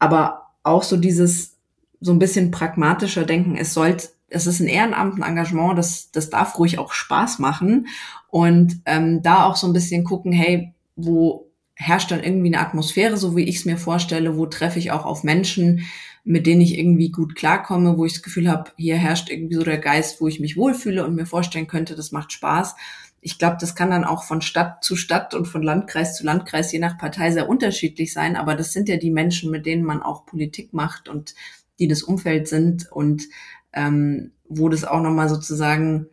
Aber auch so dieses so ein bisschen pragmatischer Denken. Es sollte, es ist ein Ehrenamt, ein Engagement, das, das darf ruhig auch Spaß machen. Und ähm, da auch so ein bisschen gucken, hey, wo herrscht dann irgendwie eine Atmosphäre, so wie ich es mir vorstelle, wo treffe ich auch auf Menschen, mit denen ich irgendwie gut klarkomme, wo ich das Gefühl habe, hier herrscht irgendwie so der Geist, wo ich mich wohlfühle und mir vorstellen könnte, das macht Spaß ich glaube, das kann dann auch von Stadt zu Stadt und von Landkreis zu Landkreis je nach Partei sehr unterschiedlich sein. Aber das sind ja die Menschen, mit denen man auch Politik macht und die das Umfeld sind und ähm, wo das auch nochmal sozusagen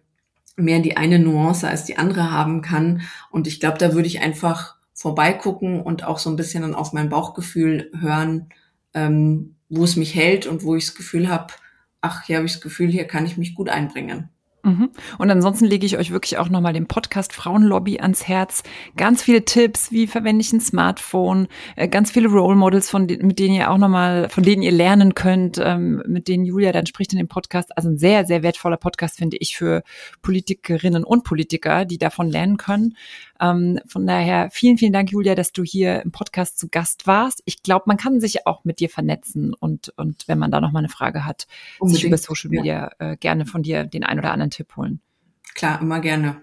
mehr die eine Nuance als die andere haben kann. Und ich glaube, da würde ich einfach vorbeigucken und auch so ein bisschen dann auf mein Bauchgefühl hören, ähm, wo es mich hält und wo ich das Gefühl habe, ach, hier habe ich das Gefühl, hier kann ich mich gut einbringen. Mhm. Und ansonsten lege ich euch wirklich auch nochmal den Podcast Frauenlobby ans Herz. Ganz viele Tipps, wie verwende ich ein Smartphone, äh, ganz viele Role Models, von mit denen ihr auch nochmal, von denen ihr lernen könnt, ähm, mit denen Julia dann spricht in dem Podcast. Also ein sehr, sehr wertvoller Podcast, finde ich, für Politikerinnen und Politiker, die davon lernen können. Ähm, von daher vielen, vielen Dank, Julia, dass du hier im Podcast zu Gast warst. Ich glaube, man kann sich auch mit dir vernetzen und, und wenn man da nochmal eine Frage hat, Unbedingt. sich über Social Media ja. äh, gerne von dir den ein oder anderen Tipp holen. Klar, immer gerne.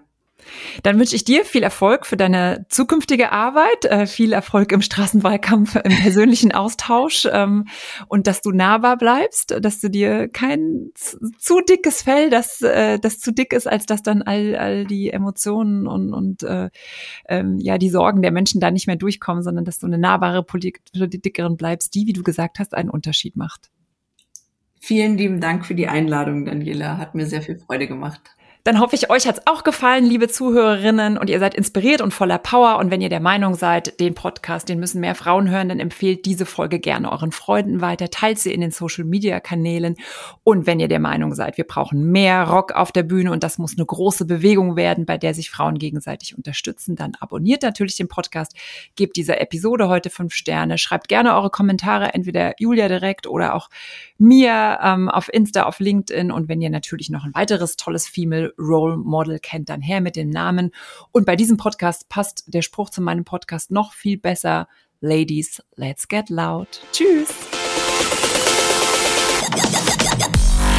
Dann wünsche ich dir viel Erfolg für deine zukünftige Arbeit, äh, viel Erfolg im Straßenwahlkampf, im persönlichen Austausch ähm, und dass du nahbar bleibst, dass du dir kein zu dickes Fell, das, äh, das zu dick ist, als dass dann all, all die Emotionen und, und äh, ähm, ja die Sorgen der Menschen da nicht mehr durchkommen, sondern dass du eine nahbare Politikerin bleibst, die, wie du gesagt hast, einen Unterschied macht. Vielen lieben Dank für die Einladung, Daniela. Hat mir sehr viel Freude gemacht. Dann hoffe ich, euch hat's auch gefallen, liebe Zuhörerinnen, und ihr seid inspiriert und voller Power. Und wenn ihr der Meinung seid, den Podcast, den müssen mehr Frauen hören, dann empfehlt diese Folge gerne euren Freunden weiter, teilt sie in den Social Media Kanälen. Und wenn ihr der Meinung seid, wir brauchen mehr Rock auf der Bühne und das muss eine große Bewegung werden, bei der sich Frauen gegenseitig unterstützen, dann abonniert natürlich den Podcast, gebt dieser Episode heute fünf Sterne, schreibt gerne eure Kommentare, entweder Julia direkt oder auch mir ähm, auf Insta, auf LinkedIn. Und wenn ihr natürlich noch ein weiteres tolles Female Role Model kennt, dann her mit dem Namen. Und bei diesem Podcast passt der Spruch zu meinem Podcast noch viel besser. Ladies, let's get loud. Tschüss.